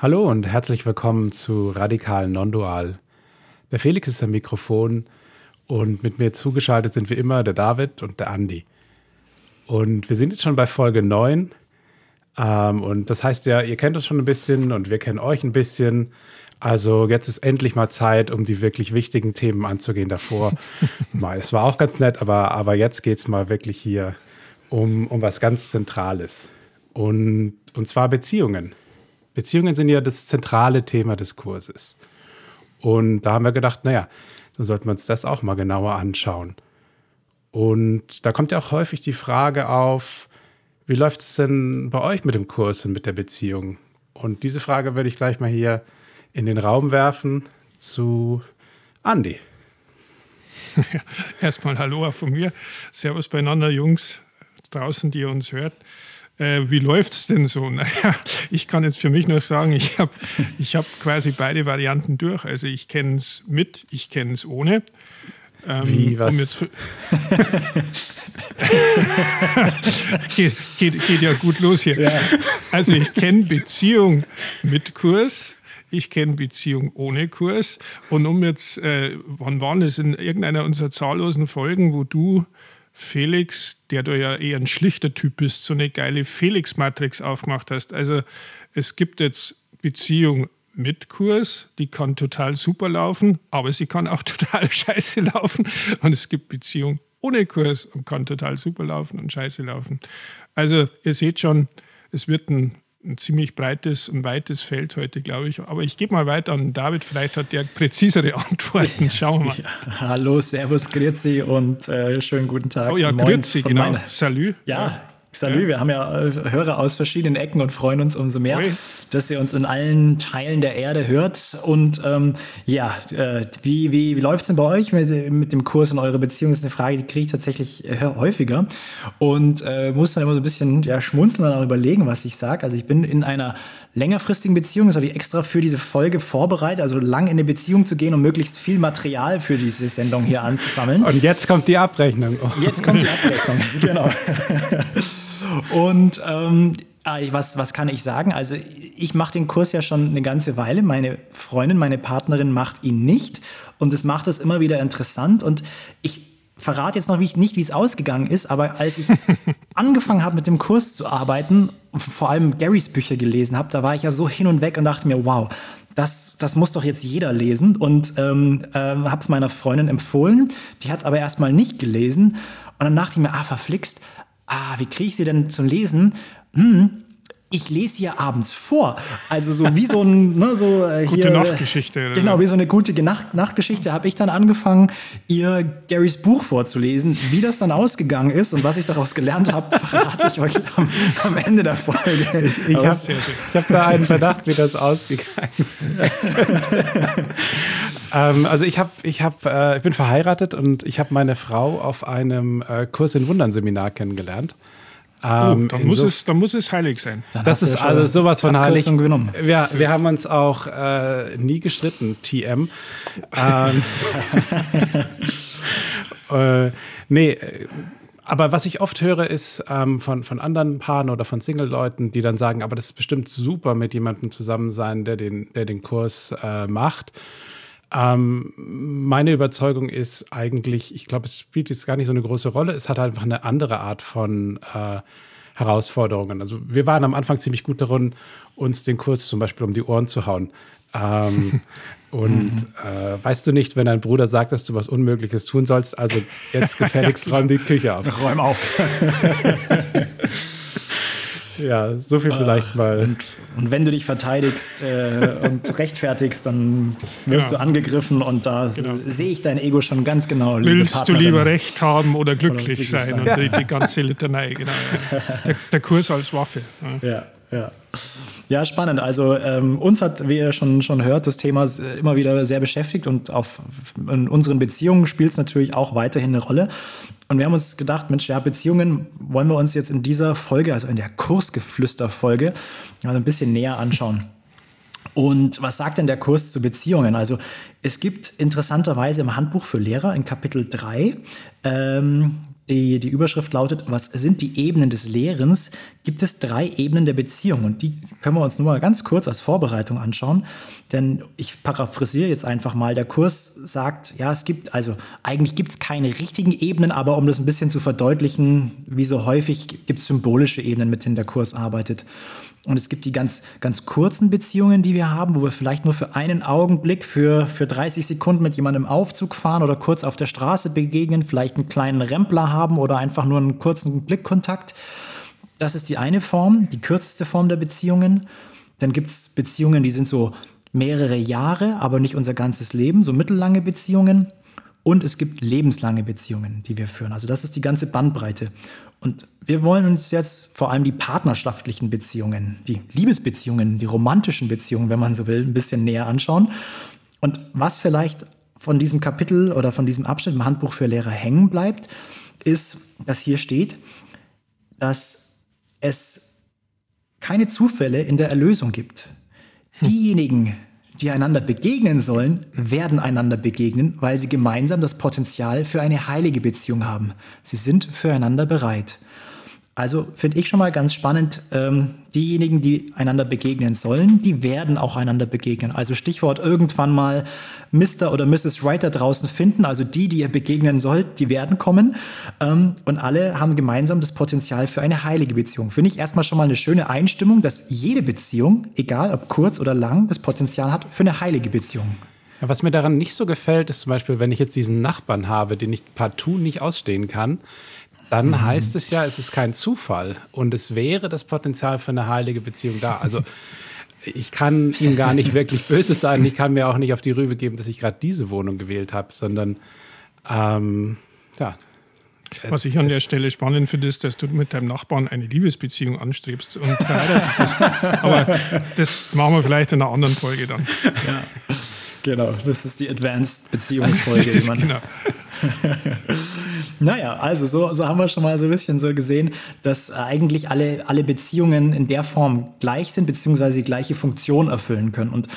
Hallo und herzlich willkommen zu Radikal Non-Dual. Der Felix ist am Mikrofon und mit mir zugeschaltet sind wie immer der David und der Andi. Und wir sind jetzt schon bei Folge 9. Ähm, und das heißt ja, ihr kennt uns schon ein bisschen und wir kennen euch ein bisschen. Also jetzt ist endlich mal Zeit, um die wirklich wichtigen Themen anzugehen davor. es war auch ganz nett, aber, aber jetzt geht es mal wirklich hier um, um was ganz Zentrales. Und, und zwar Beziehungen. Beziehungen sind ja das zentrale Thema des Kurses. Und da haben wir gedacht, naja, dann sollten wir uns das auch mal genauer anschauen. Und da kommt ja auch häufig die Frage auf, wie läuft es denn bei euch mit dem Kurs und mit der Beziehung? Und diese Frage würde ich gleich mal hier in den Raum werfen zu Andi. Erstmal Hallo von mir. Servus beieinander, Jungs draußen, die ihr uns hört. Äh, wie läuft es denn so? Naja, ich kann jetzt für mich noch sagen, ich habe ich hab quasi beide Varianten durch. Also ich kenne es mit, ich kenne es ohne. Ähm, wie, was? Um jetzt geht, geht, geht, ja gut los hier. Ja. Also ich kenne Beziehung mit Kurs, ich kenne Beziehung ohne Kurs. Und um jetzt, äh, wann waren es in irgendeiner unserer zahllosen Folgen, wo du Felix, der du ja eher ein schlichter Typ bist, so eine geile Felix-Matrix aufgemacht hast. Also es gibt jetzt Beziehung mit Kurs, die kann total super laufen, aber sie kann auch total scheiße laufen. Und es gibt Beziehung ohne Kurs und kann total super laufen und scheiße laufen. Also ihr seht schon, es wird ein ein ziemlich breites und weites Feld heute, glaube ich. Aber ich gebe mal weiter an David, vielleicht hat der präzisere Antworten. Schauen wir mal. Ja, hallo, Servus, Grüezi und äh, schönen guten Tag. Oh ja, Grüezi, genau. Salut. Ja, Salü, ja. wir haben ja äh, Hörer aus verschiedenen Ecken und freuen uns umso mehr, Ui. dass ihr uns in allen Teilen der Erde hört. Und ähm, ja, äh, wie, wie, wie läuft es denn bei euch mit, mit dem Kurs und eure Beziehung? Das ist eine Frage, die kriege ich tatsächlich äh, häufiger und äh, muss dann immer so ein bisschen ja, schmunzeln und auch überlegen, was ich sage. Also ich bin in einer längerfristigen Beziehung, das habe ich extra für diese Folge vorbereitet, also lang in eine Beziehung zu gehen, um möglichst viel Material für diese Sendung hier anzusammeln. Und jetzt kommt die Abrechnung. Jetzt kommt die Abrechnung, genau. Und ähm, ah, was, was kann ich sagen? Also ich mache den Kurs ja schon eine ganze Weile. Meine Freundin, meine Partnerin macht ihn nicht. Und es macht es immer wieder interessant. Und ich verrate jetzt noch nicht, wie es ausgegangen ist, aber als ich angefangen habe, mit dem Kurs zu arbeiten, vor allem Garys Bücher gelesen habe, da war ich ja so hin und weg und dachte mir, wow, das, das muss doch jetzt jeder lesen. Und ähm, äh, habe es meiner Freundin empfohlen. Die hat es aber erstmal nicht gelesen. Und dann dachte ich mir, ah, verflixt, ah, wie kriege ich sie denn zum Lesen? Hm, ich lese hier abends vor. Also so wie so ein, ne, so äh. Gute Nachtgeschichte. Genau, wie so eine gute Nacht Nachtgeschichte habe ich dann angefangen, ihr Garys Buch vorzulesen. Wie das dann ausgegangen ist und was ich daraus gelernt habe, verrate ich euch am, am, Ende der Folge. Ich, ich habe hab da einen Verdacht, wie das ausgegangen ist. ähm, also ich, hab, ich, hab, äh, ich bin verheiratet und ich habe meine Frau auf einem äh, Kurs in Wundern Seminar kennengelernt. Ähm, oh, dann, muss so es, dann muss es heilig sein. Dann das ist also sowas von heilig. Genommen. Wir, wir haben uns auch äh, nie gestritten, TM. ähm, äh, nee, aber was ich oft höre, ist ähm, von, von anderen Paaren oder von Single-Leuten, die dann sagen, aber das ist bestimmt super, mit jemandem zusammen sein, der den, der den Kurs äh, macht. Ähm, meine Überzeugung ist eigentlich, ich glaube, es spielt jetzt gar nicht so eine große Rolle. Es hat einfach eine andere Art von äh, Herausforderungen. Also wir waren am Anfang ziemlich gut darin, uns den Kurs zum Beispiel um die Ohren zu hauen. Ähm, und mhm. äh, weißt du nicht, wenn dein Bruder sagt, dass du was Unmögliches tun sollst, also jetzt gefälligst ja, räum die Küche auf. Räum auf. Ja, so viel vielleicht äh, mal. Und, und, wenn du dich verteidigst äh, und rechtfertigst, dann wirst genau. du angegriffen und da genau. sehe ich dein Ego schon ganz genau. Willst du lieber Recht haben oder glücklich, oder glücklich sein? sein? Und die, die, ganze Litanei, genau. Der, der, Kurs als Waffe. Ja, ja. Ja, spannend. Also ähm, uns hat, wie ihr schon, schon hört, das Thema immer wieder sehr beschäftigt und auf, in unseren Beziehungen spielt es natürlich auch weiterhin eine Rolle. Und wir haben uns gedacht, Mensch, ja, Beziehungen wollen wir uns jetzt in dieser Folge, also in der Kursgeflüster-Folge, also ein bisschen näher anschauen. Und was sagt denn der Kurs zu Beziehungen? Also es gibt interessanterweise im Handbuch für Lehrer in Kapitel 3 ähm, die, die Überschrift lautet, was sind die Ebenen des Lehrens? Gibt es drei Ebenen der Beziehung und die können wir uns nur mal ganz kurz als Vorbereitung anschauen. Denn ich paraphrasiere jetzt einfach mal, der Kurs sagt, ja, es gibt, also eigentlich gibt es keine richtigen Ebenen, aber um das ein bisschen zu verdeutlichen, wie so häufig gibt es symbolische Ebenen, mit denen der Kurs arbeitet. Und es gibt die ganz, ganz kurzen Beziehungen, die wir haben, wo wir vielleicht nur für einen Augenblick, für, für 30 Sekunden mit jemandem im Aufzug fahren oder kurz auf der Straße begegnen, vielleicht einen kleinen Rempler haben oder einfach nur einen kurzen Blickkontakt. Das ist die eine Form, die kürzeste Form der Beziehungen. Dann gibt es Beziehungen, die sind so mehrere Jahre, aber nicht unser ganzes Leben, so mittellange Beziehungen. Und es gibt lebenslange Beziehungen, die wir führen. Also das ist die ganze Bandbreite. Und wir wollen uns jetzt vor allem die partnerschaftlichen Beziehungen, die Liebesbeziehungen, die romantischen Beziehungen, wenn man so will, ein bisschen näher anschauen. Und was vielleicht von diesem Kapitel oder von diesem Abschnitt im Handbuch für Lehrer hängen bleibt, ist, dass hier steht, dass es keine Zufälle in der Erlösung gibt. Diejenigen, die einander begegnen sollen, werden einander begegnen, weil sie gemeinsam das Potenzial für eine heilige Beziehung haben. Sie sind füreinander bereit. Also finde ich schon mal ganz spannend, ähm, diejenigen, die einander begegnen sollen, die werden auch einander begegnen. Also Stichwort irgendwann mal Mr. oder Mrs. Writer draußen finden. Also die, die ihr begegnen sollt, die werden kommen. Ähm, und alle haben gemeinsam das Potenzial für eine heilige Beziehung. Finde ich erstmal schon mal eine schöne Einstimmung, dass jede Beziehung, egal ob kurz oder lang, das Potenzial hat für eine heilige Beziehung. Ja, was mir daran nicht so gefällt, ist zum Beispiel, wenn ich jetzt diesen Nachbarn habe, den ich partout nicht ausstehen kann, dann mhm. heißt es ja, es ist kein Zufall und es wäre das Potenzial für eine heilige Beziehung da. Also ich kann ihm gar nicht wirklich böse sein. Ich kann mir auch nicht auf die Rübe geben, dass ich gerade diese Wohnung gewählt habe, sondern ähm, ja. Was ich an der Stelle spannend finde, ist, dass du mit deinem Nachbarn eine Liebesbeziehung anstrebst und verheiratet bist. Aber das machen wir vielleicht in einer anderen Folge dann. Ja, genau. Das ist die Advanced Beziehungsfolge. genau. Naja, also so, so haben wir schon mal so ein bisschen so gesehen, dass eigentlich alle, alle Beziehungen in der Form gleich sind, beziehungsweise die gleiche Funktion erfüllen können. Und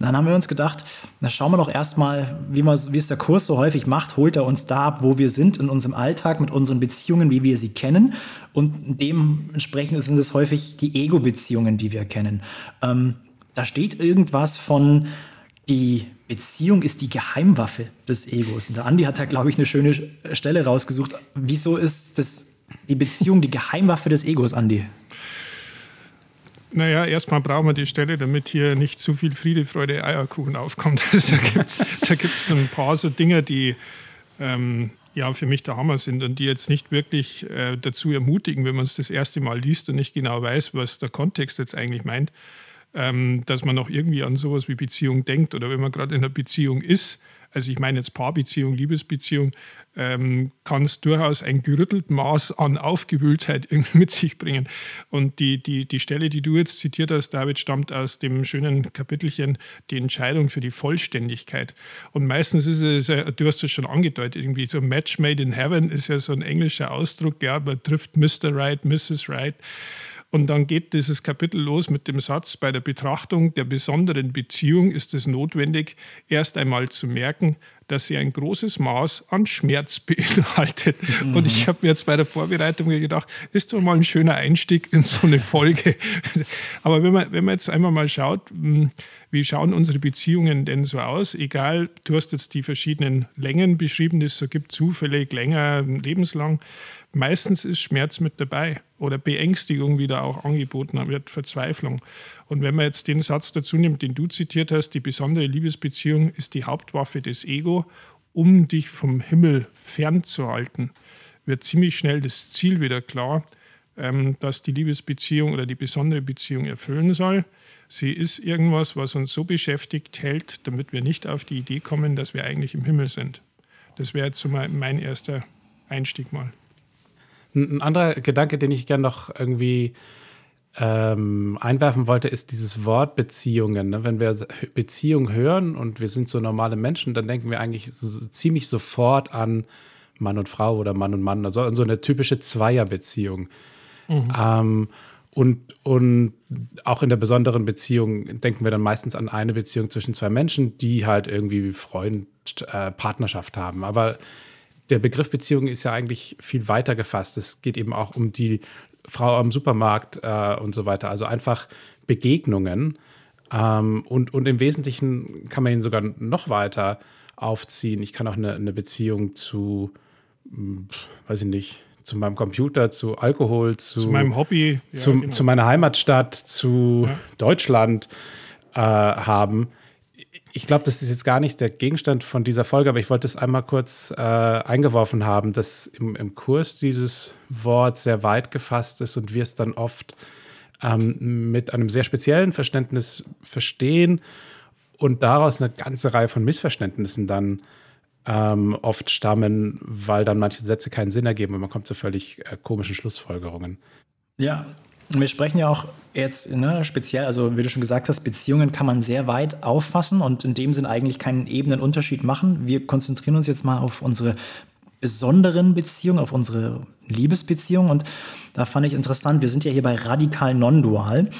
dann haben wir uns gedacht, na schauen wir doch erstmal, wie, wie es der Kurs so häufig macht, holt er uns da ab, wo wir sind in unserem Alltag, mit unseren Beziehungen, wie wir sie kennen. Und dementsprechend sind es häufig die Ego-Beziehungen, die wir kennen. Ähm, da steht irgendwas von die Beziehung ist die Geheimwaffe des Egos. Und der Andi hat da, glaube ich, eine schöne Stelle rausgesucht. Wieso ist das, die Beziehung die Geheimwaffe des Egos, Andi? Naja, erstmal brauchen wir die Stelle, damit hier nicht zu viel Friede, Freude, Eierkuchen aufkommt. Also da gibt es da gibt's ein paar so Dinge, die ähm, ja für mich der Hammer sind und die jetzt nicht wirklich äh, dazu ermutigen, wenn man es das erste Mal liest und nicht genau weiß, was der Kontext jetzt eigentlich meint, ähm, dass man auch irgendwie an sowas wie Beziehung denkt oder wenn man gerade in einer Beziehung ist, also ich meine jetzt Paarbeziehung, Liebesbeziehung, ähm, kann es durchaus ein gerüttelt Maß an Aufgewühltheit irgendwie mit sich bringen. Und die, die, die Stelle, die du jetzt zitiert hast, David, stammt aus dem schönen Kapitelchen Die Entscheidung für die Vollständigkeit. Und meistens ist es, du hast es schon angedeutet, irgendwie so Match made in heaven ist ja so ein englischer Ausdruck, ja, man trifft Mr. Right, Mrs. Right. Und dann geht dieses Kapitel los mit dem Satz, bei der Betrachtung der besonderen Beziehung ist es notwendig, erst einmal zu merken, dass sie ein großes Maß an Schmerz beinhaltet. Mhm. Und ich habe mir jetzt bei der Vorbereitung gedacht, ist doch mal ein schöner Einstieg in so eine Folge. Aber wenn man, wenn man jetzt einmal mal schaut, hm, wie schauen unsere Beziehungen denn so aus? Egal, du hast jetzt die verschiedenen Längen beschrieben, es gibt zufällig länger, lebenslang. Meistens ist Schmerz mit dabei oder Beängstigung, wie da auch angeboten wird, Verzweiflung. Und wenn man jetzt den Satz dazu nimmt, den du zitiert hast, die besondere Liebesbeziehung ist die Hauptwaffe des Ego, um dich vom Himmel fernzuhalten, wird ziemlich schnell das Ziel wieder klar, ähm, dass die Liebesbeziehung oder die besondere Beziehung erfüllen soll. Sie ist irgendwas, was uns so beschäftigt hält, damit wir nicht auf die Idee kommen, dass wir eigentlich im Himmel sind. Das wäre jetzt so mein erster Einstieg mal. Ein anderer Gedanke, den ich gerne noch irgendwie ähm, einwerfen wollte, ist dieses Wort Beziehungen. Ne? Wenn wir Beziehung hören und wir sind so normale Menschen, dann denken wir eigentlich so, ziemlich sofort an Mann und Frau oder Mann und Mann, also so eine typische Zweierbeziehung. Mhm. Ähm, und, und auch in der besonderen Beziehung denken wir dann meistens an eine Beziehung zwischen zwei Menschen, die halt irgendwie Freund, äh, Partnerschaft haben. Aber der Begriff Beziehung ist ja eigentlich viel weiter gefasst. Es geht eben auch um die Frau am Supermarkt äh, und so weiter. Also einfach Begegnungen. Ähm, und, und im Wesentlichen kann man ihn sogar noch weiter aufziehen. Ich kann auch eine, eine Beziehung zu, hm, weiß ich nicht, zu meinem Computer, zu Alkohol, zu, zu meinem Hobby, ja, zu, genau. zu, meiner Heimatstadt, zu ja. Deutschland äh, haben ich glaube, das ist jetzt gar nicht der Gegenstand von dieser Folge, aber ich wollte es einmal kurz äh, eingeworfen haben, dass im, im, Kurs dieses Wort sehr weit gefasst ist und wir es dann oft ähm, mit einem sehr speziellen Verständnis verstehen und daraus eine ganze Reihe von Missverständnissen dann ähm, oft stammen, weil dann manche Sätze keinen Sinn ergeben und man kommt zu völlig äh, komischen Schlussfolgerungen. Ja, wir sprechen ja auch jetzt ne, speziell, also wie du schon gesagt hast, Beziehungen kann man sehr weit auffassen und in dem Sinn eigentlich keinen Ebenenunterschied machen. Wir konzentrieren uns jetzt mal auf unsere besonderen Beziehungen, auf unsere Liebesbeziehung und da fand ich interessant, wir sind ja hier bei radikal non-dual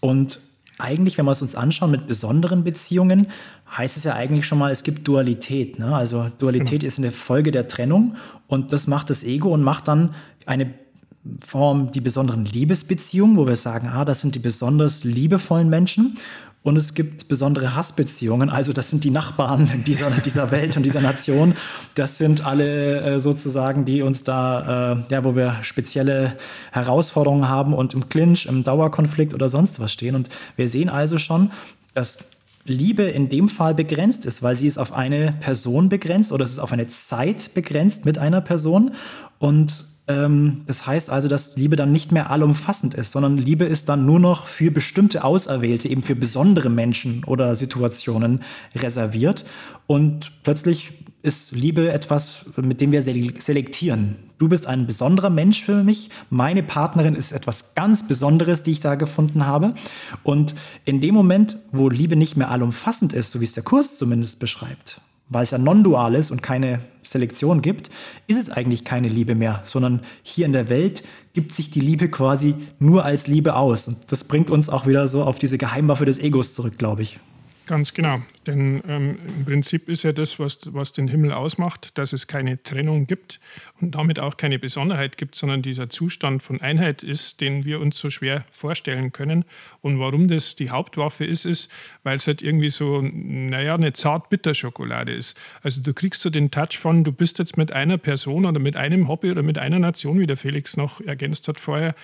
und eigentlich, wenn wir es uns anschauen mit besonderen Beziehungen, heißt es ja eigentlich schon mal, es gibt Dualität. Ne? Also Dualität mhm. ist eine Folge der Trennung und das macht das Ego und macht dann eine Form die besonderen Liebesbeziehungen, wo wir sagen, ah, das sind die besonders liebevollen Menschen. Und es gibt besondere Hassbeziehungen, also das sind die Nachbarn dieser, dieser Welt und dieser Nation. Das sind alle äh, sozusagen, die uns da, äh, ja, wo wir spezielle Herausforderungen haben und im Clinch, im Dauerkonflikt oder sonst was stehen. Und wir sehen also schon, dass Liebe in dem Fall begrenzt ist, weil sie ist auf eine Person begrenzt oder es ist auf eine Zeit begrenzt mit einer Person. Und das heißt also, dass Liebe dann nicht mehr allumfassend ist, sondern Liebe ist dann nur noch für bestimmte Auserwählte, eben für besondere Menschen oder Situationen reserviert. Und plötzlich ist Liebe etwas, mit dem wir selektieren. Du bist ein besonderer Mensch für mich. Meine Partnerin ist etwas ganz Besonderes, die ich da gefunden habe. Und in dem Moment, wo Liebe nicht mehr allumfassend ist, so wie es der Kurs zumindest beschreibt, weil es ja non-dual ist und keine Selektion gibt, ist es eigentlich keine Liebe mehr, sondern hier in der Welt gibt sich die Liebe quasi nur als Liebe aus. Und das bringt uns auch wieder so auf diese Geheimwaffe des Egos zurück, glaube ich. Ganz genau. Denn ähm, im Prinzip ist ja das, was, was den Himmel ausmacht, dass es keine Trennung gibt und damit auch keine Besonderheit gibt, sondern dieser Zustand von Einheit ist, den wir uns so schwer vorstellen können. Und warum das die Hauptwaffe ist, ist, weil es halt irgendwie so, naja, eine zart-bitter-Schokolade ist. Also du kriegst so den Touch von, du bist jetzt mit einer Person oder mit einem Hobby oder mit einer Nation, wie der Felix noch ergänzt hat vorher,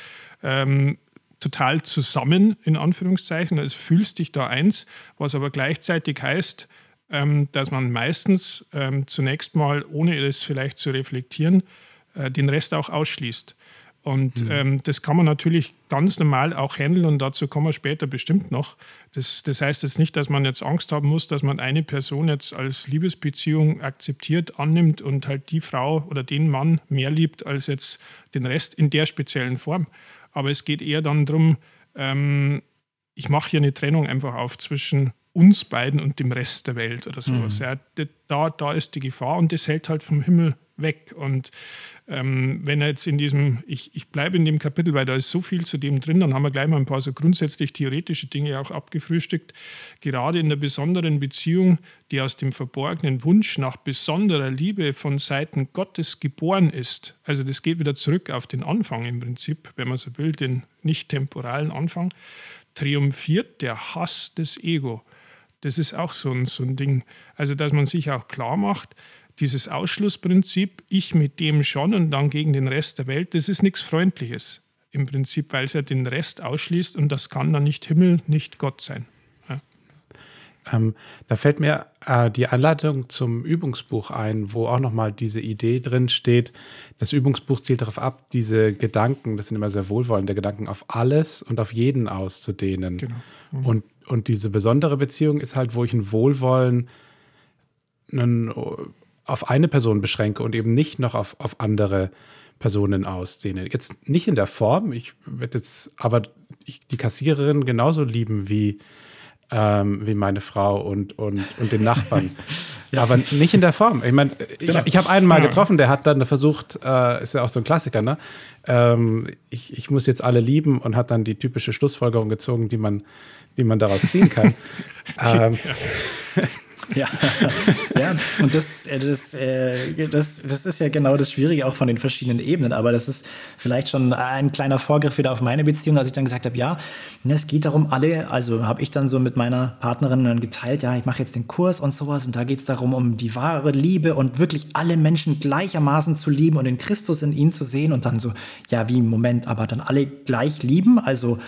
ähm, total zusammen, in Anführungszeichen. Also fühlst dich da eins, was aber gleichzeitig heißt, ähm, dass man meistens ähm, zunächst mal, ohne es vielleicht zu reflektieren, äh, den Rest auch ausschließt. Und mhm. ähm, das kann man natürlich ganz normal auch handeln und dazu kommen wir später bestimmt noch. Das, das heißt jetzt nicht, dass man jetzt Angst haben muss, dass man eine Person jetzt als Liebesbeziehung akzeptiert, annimmt und halt die Frau oder den Mann mehr liebt als jetzt den Rest in der speziellen Form. Aber es geht eher dann darum, ähm, ich mache hier eine Trennung einfach auf zwischen uns beiden und dem Rest der Welt oder sowas. Mhm. Ja, da, da ist die Gefahr und das hält halt vom Himmel weg. Und ähm, wenn er jetzt in diesem, ich, ich bleibe in dem Kapitel, weil da ist so viel zu dem drin, dann haben wir gleich mal ein paar so grundsätzlich theoretische Dinge auch abgefrühstückt. Gerade in der besonderen Beziehung, die aus dem verborgenen Wunsch nach besonderer Liebe von Seiten Gottes geboren ist. Also das geht wieder zurück auf den Anfang im Prinzip, wenn man so will, den nicht temporalen Anfang. Triumphiert der Hass des Ego. Das ist auch so ein, so ein Ding. Also, dass man sich auch klar macht, dieses Ausschlussprinzip, ich mit dem schon und dann gegen den Rest der Welt, das ist nichts Freundliches im Prinzip, weil es ja den Rest ausschließt und das kann dann nicht Himmel, nicht Gott sein. Ja. Ähm, da fällt mir äh, die Anleitung zum Übungsbuch ein, wo auch nochmal diese Idee drin steht. Das Übungsbuch zielt darauf ab, diese Gedanken, das sind immer sehr wohlwollende Gedanken, auf alles und auf jeden auszudehnen. Genau. Mhm. Und, und diese besondere Beziehung ist halt, wo ich ein Wohlwollen einen, auf eine Person beschränke und eben nicht noch auf, auf andere Personen ausdehne. Jetzt nicht in der Form, ich werde jetzt aber die Kassiererin genauso lieben wie, ähm, wie meine Frau und, und, und den Nachbarn. ja. Aber nicht in der Form. Ich meine, ich, genau. ich habe einen mal getroffen, der hat dann versucht, äh, ist ja auch so ein Klassiker, ne? Ähm, ich, ich muss jetzt alle lieben und hat dann die typische Schlussfolgerung gezogen, die man, die man daraus ziehen kann. ähm, ja, ja. und das, äh, das, äh, das, das ist ja genau das Schwierige auch von den verschiedenen Ebenen. Aber das ist vielleicht schon ein kleiner Vorgriff wieder auf meine Beziehung, als ich dann gesagt habe, ja, ne, es geht darum, alle, also habe ich dann so mit meiner Partnerin dann geteilt, ja, ich mache jetzt den Kurs und sowas und da geht es darum, um die wahre Liebe und wirklich alle Menschen gleichermaßen zu lieben und den Christus in ihnen zu sehen und dann so, ja, wie im Moment, aber dann alle gleich lieben, also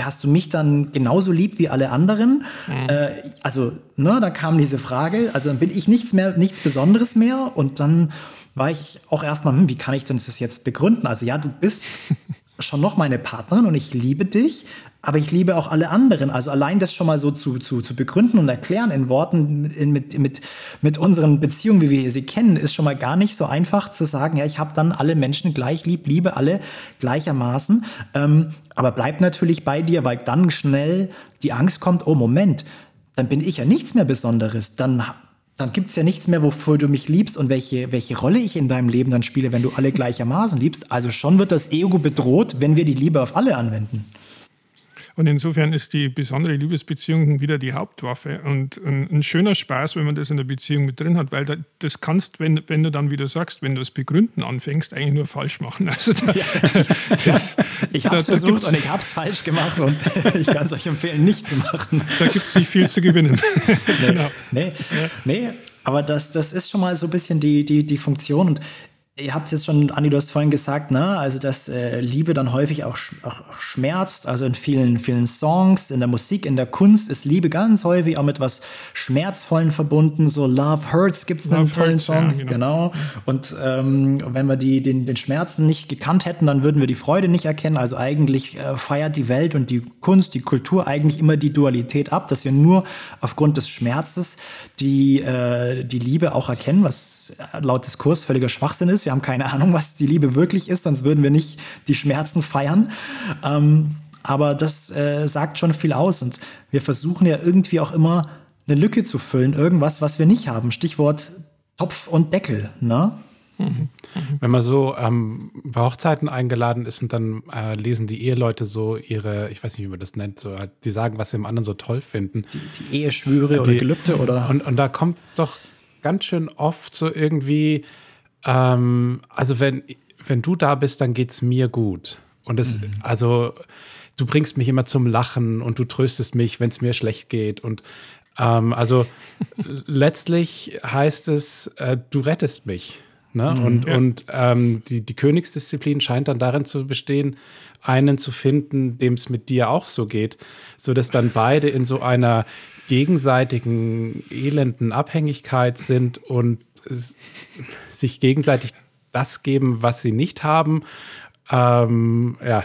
hast du mich dann genauso lieb wie alle anderen? Mhm. Äh, also, ne, da kam diese Frage, also dann bin ich nichts mehr, nichts Besonderes mehr und dann war ich auch erstmal, hm, wie kann ich denn das jetzt begründen? Also ja, du bist schon noch meine Partnerin und ich liebe dich, aber ich liebe auch alle anderen. Also allein das schon mal so zu, zu, zu begründen und erklären in Worten in, mit, mit, mit unseren Beziehungen, wie wir sie kennen, ist schon mal gar nicht so einfach zu sagen, ja, ich habe dann alle Menschen gleich lieb, liebe alle gleichermaßen. Ähm, aber bleib natürlich bei dir, weil dann schnell die Angst kommt, oh Moment, dann bin ich ja nichts mehr Besonderes. Dann dann gibt es ja nichts mehr, wofür du mich liebst und welche, welche Rolle ich in deinem Leben dann spiele, wenn du alle gleichermaßen liebst. Also schon wird das Ego bedroht, wenn wir die Liebe auf alle anwenden. Und insofern ist die besondere Liebesbeziehung wieder die Hauptwaffe. Und ein, ein, schöner Spaß, wenn man das in der Beziehung mit drin hat, weil da, das kannst, wenn, wenn du dann wieder sagst, wenn du es begründen anfängst, eigentlich nur falsch machen. Also da, ja. das, ich habe es versucht und ich habe es falsch gemacht und ich kann es euch empfehlen, nicht zu machen. Da gibt es nicht viel zu gewinnen. Nee, genau. nee, nee, aber das, das ist schon mal so ein bisschen die, die, die Funktion. Und Ihr habt es jetzt schon, Andi, du hast vorhin gesagt, ne? also dass äh, Liebe dann häufig auch, auch, schmerzt. Also in vielen, vielen Songs, in der Musik, in der Kunst ist Liebe ganz häufig auch mit was Schmerzvollen verbunden. So Love Hurts gibt es einen tollen hurts, Song. Ja, genau. genau. Und ähm, wenn wir die, den, den Schmerzen nicht gekannt hätten, dann würden wir die Freude nicht erkennen. Also eigentlich äh, feiert die Welt und die Kunst, die Kultur eigentlich immer die Dualität ab, dass wir nur aufgrund des Schmerzes die, äh, die Liebe auch erkennen, was laut Diskurs völliger Schwachsinn ist. Wir haben keine Ahnung, was die Liebe wirklich ist, sonst würden wir nicht die Schmerzen feiern. Ähm, aber das äh, sagt schon viel aus und wir versuchen ja irgendwie auch immer eine Lücke zu füllen, irgendwas, was wir nicht haben. Stichwort Topf und Deckel. Ne? Mhm. Wenn man so ähm, bei Hochzeiten eingeladen ist und dann äh, lesen die Eheleute so ihre, ich weiß nicht, wie man das nennt, so, die sagen, was sie im anderen so toll finden. Die, die Eheschwüre die, oder Gelübde oder. Und, und da kommt doch ganz schön oft so irgendwie, ähm, also wenn, wenn du da bist, dann geht es mir gut. Und es, mhm. also du bringst mich immer zum Lachen und du tröstest mich, wenn es mir schlecht geht. Und ähm, also letztlich heißt es, äh, du rettest mich. Ne? Mhm, und ja. und ähm, die, die Königsdisziplin scheint dann darin zu bestehen, einen zu finden, dem es mit dir auch so geht, sodass dann beide in so einer gegenseitigen elenden Abhängigkeit sind und sich gegenseitig das geben, was sie nicht haben. Ähm, ja.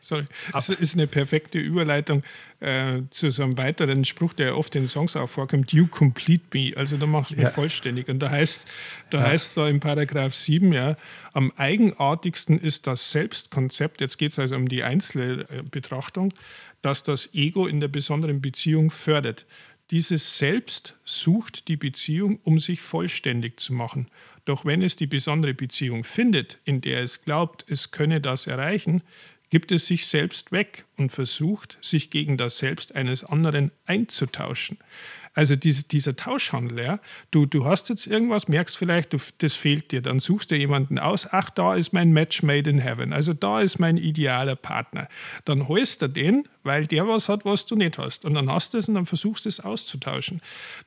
Sorry, das ist eine perfekte Überleitung äh, zu so einem weiteren Spruch, der oft in Songs auch vorkommt, You complete me, also du machst mich ja. vollständig. Und da heißt, da ja. heißt so im Paragraph 7, ja, am eigenartigsten ist das Selbstkonzept, jetzt geht es also um die Einzelbetrachtung, das das Ego in der besonderen Beziehung fördert. Dieses Selbst sucht die Beziehung, um sich vollständig zu machen. Doch wenn es die besondere Beziehung findet, in der es glaubt, es könne das erreichen, gibt es sich selbst weg und versucht, sich gegen das Selbst eines anderen einzutauschen. Also dies, dieser Tauschhandel, ja, du, du hast jetzt irgendwas, merkst vielleicht, du, das fehlt dir, dann suchst du jemanden aus, ach, da ist mein Match made in heaven, also da ist mein idealer Partner. Dann holst du den, weil der was hat, was du nicht hast. Und dann hast du es und dann versuchst du es auszutauschen.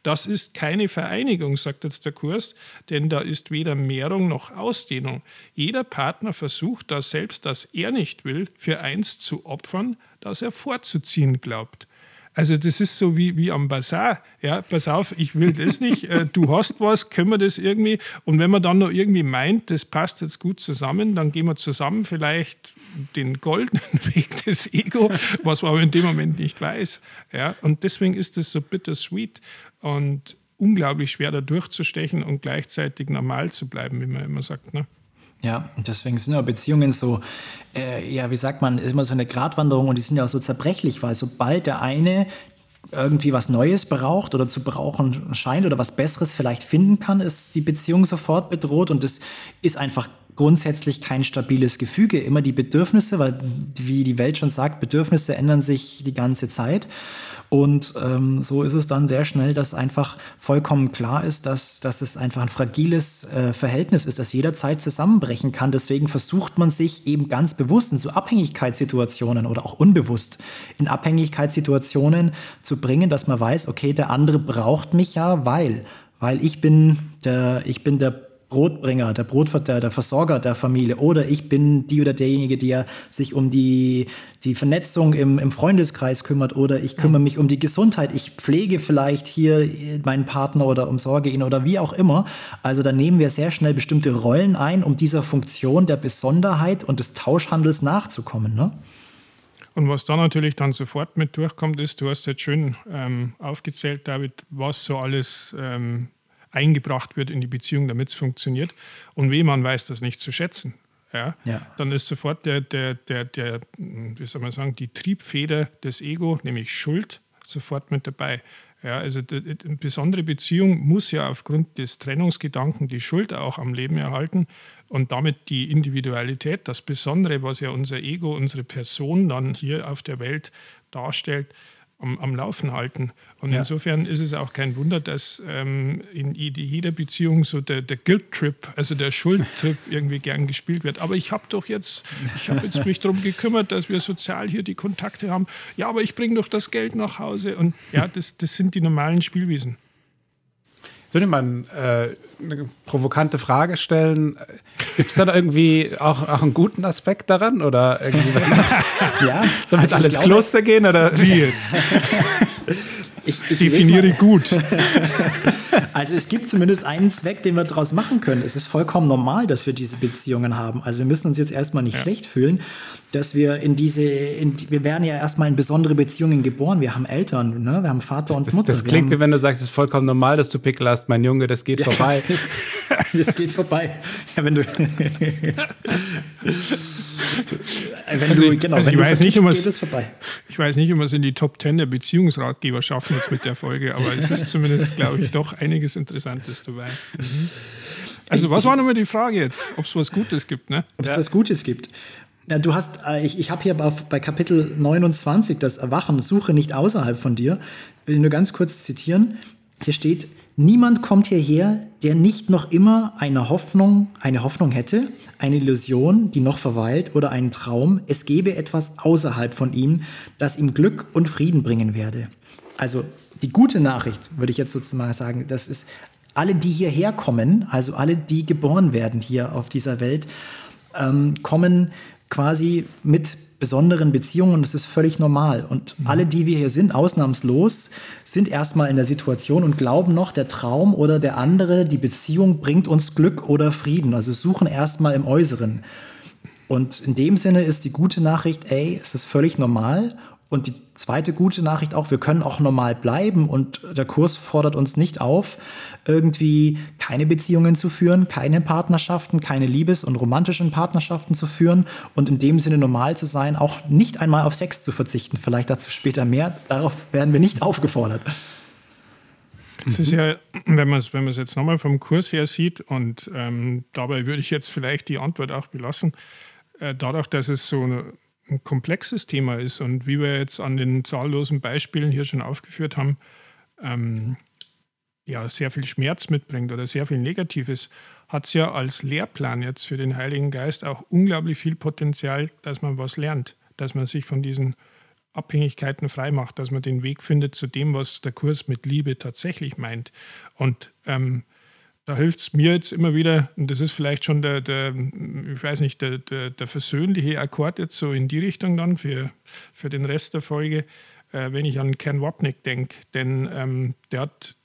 Das ist keine Vereinigung, sagt jetzt der Kurs, denn da ist weder Mehrung noch Ausdehnung. Jeder Partner versucht da selbst, das er nicht will, für eins zu opfern, das er vorzuziehen glaubt. Also das ist so wie, wie am Bazar. Ja, pass auf, ich will das nicht. Äh, du hast was, können wir das irgendwie? Und wenn man dann noch irgendwie meint, das passt jetzt gut zusammen, dann gehen wir zusammen vielleicht den goldenen Weg des Ego, was man aber in dem Moment nicht weiß. Ja, und deswegen ist das so bittersweet und unglaublich schwer da durchzustechen und gleichzeitig normal zu bleiben, wie man immer sagt. Ne? Ja, und deswegen sind ja Beziehungen so, äh, ja, wie sagt man, ist immer so eine Gratwanderung und die sind ja auch so zerbrechlich, weil sobald der eine irgendwie was Neues braucht oder zu brauchen scheint oder was Besseres vielleicht finden kann, ist die Beziehung sofort bedroht und das ist einfach grundsätzlich kein stabiles Gefüge. Immer die Bedürfnisse, weil wie die Welt schon sagt, Bedürfnisse ändern sich die ganze Zeit. Und ähm, so ist es dann sehr schnell, dass einfach vollkommen klar ist, dass, dass es einfach ein fragiles äh, Verhältnis ist, das jederzeit zusammenbrechen kann. Deswegen versucht man sich eben ganz bewusst in so Abhängigkeitssituationen oder auch unbewusst in Abhängigkeitssituationen zu bringen, dass man weiß, okay, der andere braucht mich ja, weil, weil ich bin der, ich bin der Brotbringer, der Brotverteiler, der Versorger der Familie oder ich bin die oder derjenige, der sich um die, die Vernetzung im, im Freundeskreis kümmert oder ich kümmere mich um die Gesundheit, ich pflege vielleicht hier meinen Partner oder umsorge ihn oder wie auch immer. Also da nehmen wir sehr schnell bestimmte Rollen ein, um dieser Funktion der Besonderheit und des Tauschhandels nachzukommen. Ne? Und was da natürlich dann sofort mit durchkommt, ist, du hast jetzt schön ähm, aufgezählt, David, was so alles ähm, eingebracht wird in die Beziehung, damit es funktioniert. Und wie man weiß das nicht zu schätzen, ja, ja. dann ist sofort der, der, der, der, wie soll man sagen, die Triebfeder des Ego, nämlich Schuld, sofort mit dabei. Ja, also eine besondere Beziehung muss ja aufgrund des Trennungsgedanken die Schuld auch am Leben erhalten und damit die Individualität, das Besondere, was ja unser Ego, unsere Person dann hier auf der Welt darstellt, am, am Laufen halten. Und ja. insofern ist es auch kein Wunder, dass ähm, in jeder Beziehung so der, der Guilt-Trip, also der Schuld-Trip irgendwie gern gespielt wird. Aber ich habe doch jetzt, ich habe jetzt mich darum gekümmert, dass wir sozial hier die Kontakte haben. Ja, aber ich bringe doch das Geld nach Hause. Und ja, das, das sind die normalen Spielwiesen. Soll ich mal äh, eine provokante Frage stellen? Gibt es dann irgendwie auch, auch einen guten Aspekt daran? Oder irgendwie was? ja. Soll also jetzt alles glaube, Kloster gehen? Oder wie jetzt? Ich, ich definiere gut. Also es gibt zumindest einen Zweck, den wir daraus machen können. Es ist vollkommen normal, dass wir diese Beziehungen haben. Also wir müssen uns jetzt erstmal nicht ja. schlecht fühlen, dass wir in diese, in, wir werden ja erstmal in besondere Beziehungen geboren. Wir haben Eltern, ne? wir haben Vater und das, Mutter. Das klingt haben, wie wenn du sagst, es ist vollkommen normal, dass du Pickel hast, mein Junge, das geht ja, vorbei. das geht vorbei. Ja, wenn du wenn also du, genau, also wenn ich, du weiß nicht, geht es vorbei. ich weiß nicht, ob wir es in die Top 10 der Beziehungsratgeber schaffen jetzt mit der Folge, aber es ist zumindest, glaube ich, doch einiges Interessantes dabei. Mhm. Also, was war nochmal die Frage jetzt? Ob es was Gutes gibt, ne? Ob es ja. was Gutes gibt. Ja, du hast, äh, ich, ich habe hier bei Kapitel 29 das Erwachen, suche nicht außerhalb von dir. Will nur ganz kurz zitieren. Hier steht, Niemand kommt hierher, der nicht noch immer eine Hoffnung, eine Hoffnung hätte, eine Illusion, die noch verweilt oder einen Traum. Es gebe etwas außerhalb von ihm, das ihm Glück und Frieden bringen werde. Also die gute Nachricht, würde ich jetzt sozusagen sagen, das ist alle, die hierher kommen, also alle, die geboren werden hier auf dieser Welt, ähm, kommen quasi mit besonderen Beziehungen und das ist völlig normal. Und mhm. alle, die wir hier sind, ausnahmslos, sind erstmal in der Situation und glauben noch, der Traum oder der andere, die Beziehung bringt uns Glück oder Frieden. Also suchen erstmal im Äußeren. Und in dem Sinne ist die gute Nachricht, ey, es ist völlig normal Und die zweite gute Nachricht auch, wir können auch normal bleiben und der Kurs fordert uns nicht auf, irgendwie keine Beziehungen zu führen, keine Partnerschaften, keine Liebes- und romantischen Partnerschaften zu führen und in dem Sinne normal zu sein, auch nicht einmal auf Sex zu verzichten. Vielleicht dazu später mehr. Darauf werden wir nicht aufgefordert. Es ist ja, wenn man es wenn jetzt nochmal vom Kurs her sieht, und ähm, dabei würde ich jetzt vielleicht die Antwort auch belassen, äh, dadurch, dass es so eine ein komplexes Thema ist und wie wir jetzt an den zahllosen Beispielen hier schon aufgeführt haben, ähm, ja, sehr viel Schmerz mitbringt oder sehr viel Negatives, hat es ja als Lehrplan jetzt für den Heiligen Geist auch unglaublich viel Potenzial, dass man was lernt, dass man sich von diesen Abhängigkeiten freimacht, dass man den Weg findet zu dem, was der Kurs mit Liebe tatsächlich meint. Und ähm, da hilft es mir jetzt immer wieder, und das ist vielleicht schon der, der ich weiß nicht, der, der, der, versöhnliche Akkord jetzt so in die Richtung dann für, für den Rest der Folge, äh, wenn ich an Ken Wapnick denke. Denn ähm, der hat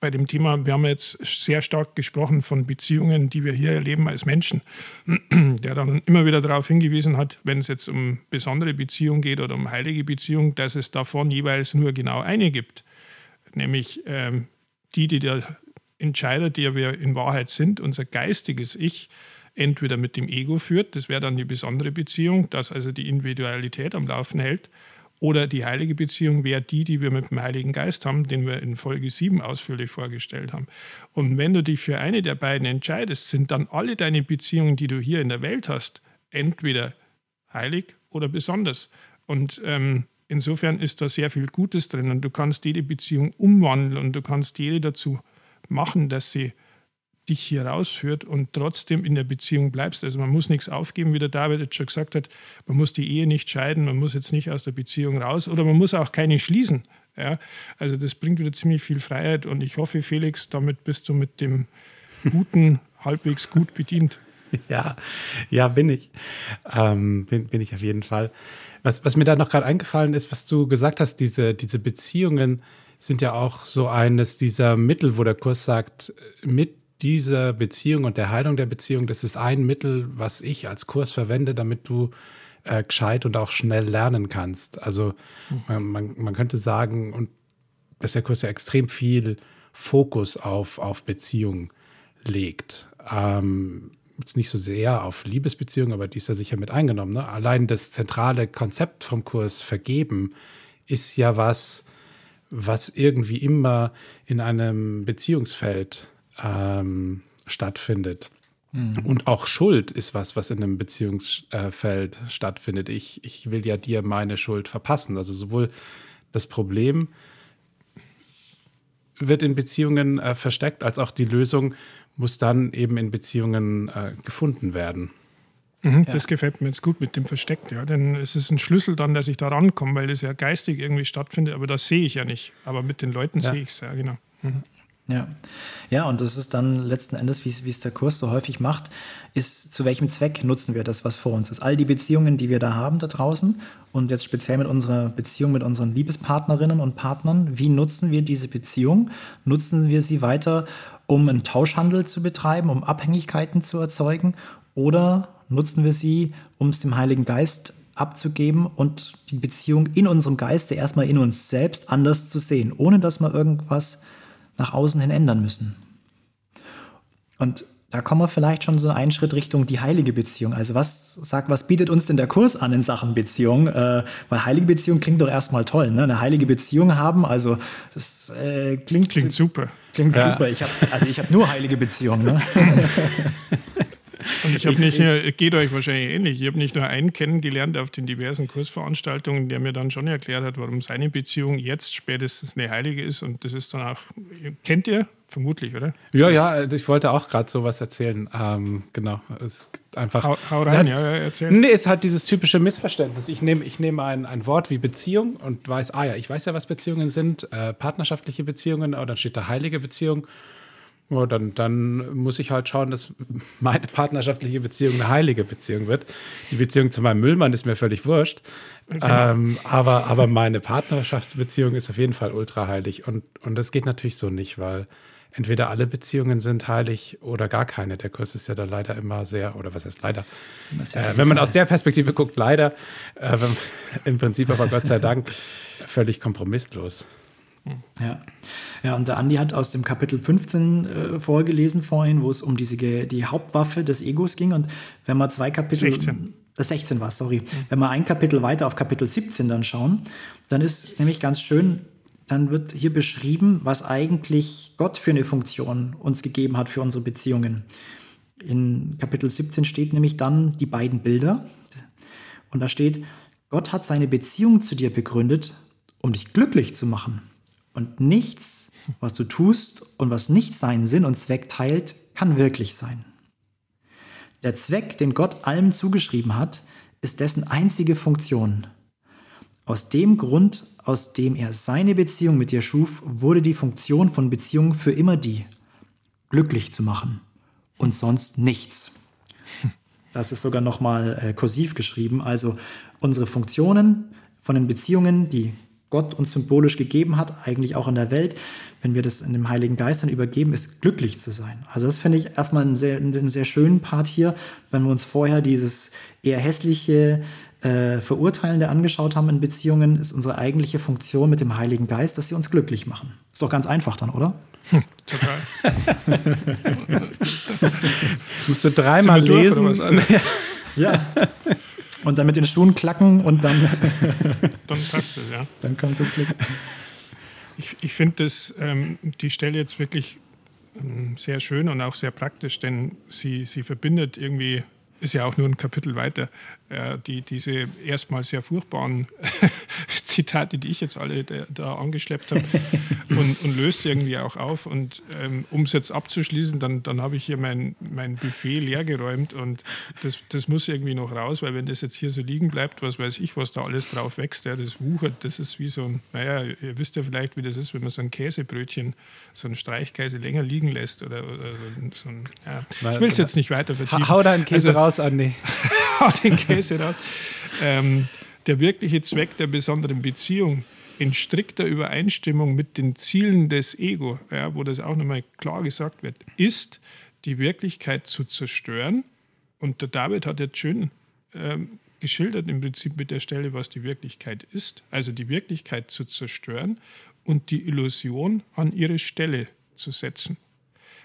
bei dem Thema, wir haben jetzt sehr stark gesprochen von Beziehungen, die wir hier erleben als Menschen, der dann immer wieder darauf hingewiesen hat, wenn es jetzt um besondere Beziehungen geht oder um heilige Beziehungen, dass es davon jeweils nur genau eine gibt, nämlich ähm, die, die der Entscheider, die wir in Wahrheit sind, unser geistiges Ich, entweder mit dem Ego führt, das wäre dann die besondere Beziehung, das also die Individualität am Laufen hält, oder die heilige Beziehung wäre die, die wir mit dem Heiligen Geist haben, den wir in Folge 7 ausführlich vorgestellt haben. Und wenn du dich für eine der beiden entscheidest, sind dann alle deine Beziehungen, die du hier in der Welt hast, entweder heilig oder besonders. Und ähm, insofern ist da sehr viel Gutes drin und du kannst jede Beziehung umwandeln und du kannst jede dazu machen, dass sie dich hier rausführt und trotzdem in der Beziehung bleibst. Also man muss nichts aufgeben, wie der David jetzt schon gesagt hat. Man muss die Ehe nicht scheiden, man muss jetzt nicht aus der Beziehung raus oder man muss auch keine schließen. Ja, also das bringt wieder ziemlich viel Freiheit und ich hoffe, Felix, damit bist du mit dem Guten halbwegs gut bedient. Ja, ja, bin ich. Ähm, bin, bin ich auf jeden Fall. Was, was mir da noch gerade eingefallen ist, was du gesagt hast, diese, diese Beziehungen, sind ja auch so eines dieser Mittel, wo der Kurs sagt, mit dieser Beziehung und der Heilung der Beziehung, das ist ein Mittel, was ich als Kurs verwende, damit du äh, gescheit und auch schnell lernen kannst. Also mhm. man, man könnte sagen, und dass der Kurs ja extrem viel Fokus auf, auf Beziehungen legt. Ähm, jetzt nicht so sehr auf Liebesbeziehungen, aber die ist ja sicher mit eingenommen. Ne? Allein das zentrale Konzept vom Kurs Vergeben ist ja was, was irgendwie immer in einem Beziehungsfeld ähm, stattfindet. Mhm. Und auch Schuld ist was, was in einem Beziehungsfeld stattfindet. Ich, ich will ja dir meine Schuld verpassen. Also sowohl das Problem wird in Beziehungen äh, versteckt, als auch die Lösung muss dann eben in Beziehungen äh, gefunden werden. Mhm, ja. Das gefällt mir jetzt gut mit dem Versteckt, ja. Denn es ist ein Schlüssel dann, dass ich da rankomme, weil das ja geistig irgendwie stattfindet, aber das sehe ich ja nicht. Aber mit den Leuten ja. sehe ich es, ja, genau. Mhm. Ja. ja, und das ist dann letzten Endes, wie es der Kurs so häufig macht, ist, zu welchem Zweck nutzen wir das, was vor uns ist. All die Beziehungen, die wir da haben da draußen und jetzt speziell mit unserer Beziehung mit unseren Liebespartnerinnen und Partnern, wie nutzen wir diese Beziehung? Nutzen wir sie weiter, um einen Tauschhandel zu betreiben, um Abhängigkeiten zu erzeugen? Oder nutzen wir sie, um es dem Heiligen Geist abzugeben und die Beziehung in unserem Geiste erstmal in uns selbst anders zu sehen, ohne dass wir irgendwas nach außen hin ändern müssen. Und da kommen wir vielleicht schon so einen Schritt Richtung die heilige Beziehung. Also was sagt, was bietet uns denn der Kurs an in Sachen Beziehung? Äh, weil heilige Beziehung klingt doch erstmal toll, ne? Eine heilige Beziehung haben, also das äh, klingt klingt super. Klingt ja. super. Ich habe also ich habe nur heilige Beziehungen. Ne? Und ich habe nicht, nur, geht euch wahrscheinlich ähnlich, ich habe nicht nur einen kennengelernt auf den diversen Kursveranstaltungen, der mir dann schon erklärt hat, warum seine Beziehung jetzt spätestens eine heilige ist. Und das ist dann auch, kennt ihr? Vermutlich, oder? Ja, ja, ich wollte auch gerade sowas erzählen. Ähm, genau. Es einfach. Hau, hau rein, hat, ja, erzähl. Nee, es hat dieses typische Missverständnis. Ich nehme ich nehm ein, ein Wort wie Beziehung und weiß, ah ja, ich weiß ja, was Beziehungen sind, äh, partnerschaftliche Beziehungen, oder dann steht da heilige Beziehung. Oh, dann, dann muss ich halt schauen, dass meine partnerschaftliche Beziehung eine heilige Beziehung wird. Die Beziehung zu meinem Müllmann ist mir völlig wurscht. Genau. Ähm, aber, aber meine Partnerschaftsbeziehung ist auf jeden Fall ultra heilig. Und, und das geht natürlich so nicht, weil entweder alle Beziehungen sind heilig oder gar keine. Der Kurs ist ja da leider immer sehr, oder was heißt leider? Äh, wenn man aus der Perspektive guckt, leider, äh, im Prinzip aber Gott sei Dank völlig kompromisslos. Ja. ja, und der Andi hat aus dem Kapitel 15 äh, vorgelesen vorhin, wo es um diese, die Hauptwaffe des Egos ging. Und wenn man zwei Kapitel. 16. 16 war, sorry. Mhm. Wenn wir ein Kapitel weiter auf Kapitel 17 dann schauen, dann ist nämlich ganz schön, dann wird hier beschrieben, was eigentlich Gott für eine Funktion uns gegeben hat für unsere Beziehungen. In Kapitel 17 steht nämlich dann die beiden Bilder. Und da steht, Gott hat seine Beziehung zu dir begründet, um dich glücklich zu machen. Und nichts, was du tust und was nicht seinen Sinn und Zweck teilt, kann wirklich sein. Der Zweck, den Gott allem zugeschrieben hat, ist dessen einzige Funktion. Aus dem Grund, aus dem er seine Beziehung mit dir schuf, wurde die Funktion von Beziehung für immer die, glücklich zu machen und sonst nichts. Das ist sogar nochmal äh, kursiv geschrieben. Also unsere Funktionen von den Beziehungen, die Gott uns symbolisch gegeben hat, eigentlich auch in der Welt, wenn wir das in dem Heiligen Geist dann übergeben, ist glücklich zu sein. Also das finde ich erstmal einen sehr, einen sehr schönen Part hier, wenn wir uns vorher dieses eher hässliche, äh, Verurteilende angeschaut haben in Beziehungen, ist unsere eigentliche Funktion mit dem Heiligen Geist, dass sie uns glücklich machen. Ist doch ganz einfach dann, oder? Hm, total. Musst du dreimal lesen. ja. Und dann mit den Schuhen klacken und dann. dann passt es, ja. Dann kommt das Glück. Ich, ich finde ähm, die Stelle jetzt wirklich ähm, sehr schön und auch sehr praktisch, denn sie, sie verbindet irgendwie ist ja auch nur ein Kapitel weiter, die, diese erstmal sehr furchtbaren Zitate, die ich jetzt alle da, da angeschleppt habe, und, und, löst irgendwie auch auf. Und ähm, um es jetzt abzuschließen, dann, dann habe ich hier mein, mein Buffet leergeräumt und das, das muss irgendwie noch raus, weil wenn das jetzt hier so liegen bleibt, was weiß ich, was da alles drauf wächst, ja, das wuchert, das ist wie so ein, naja, ihr wisst ja vielleicht, wie das ist, wenn man so ein Käsebrötchen, so ein Streichkäse länger liegen lässt oder, oder so, so ein, ja. Ich will es jetzt nicht weiter vertiefen. Hau da einen Käse also, raus, Andi. Hau den Käse raus. Ähm, der wirkliche Zweck der besonderen Beziehung in strikter Übereinstimmung mit den Zielen des Ego, ja, wo das auch nochmal klar gesagt wird, ist, die Wirklichkeit zu zerstören. Und der David hat jetzt schön ähm, geschildert im Prinzip mit der Stelle, was die Wirklichkeit ist. Also die Wirklichkeit zu zerstören und die Illusion an ihre Stelle zu setzen.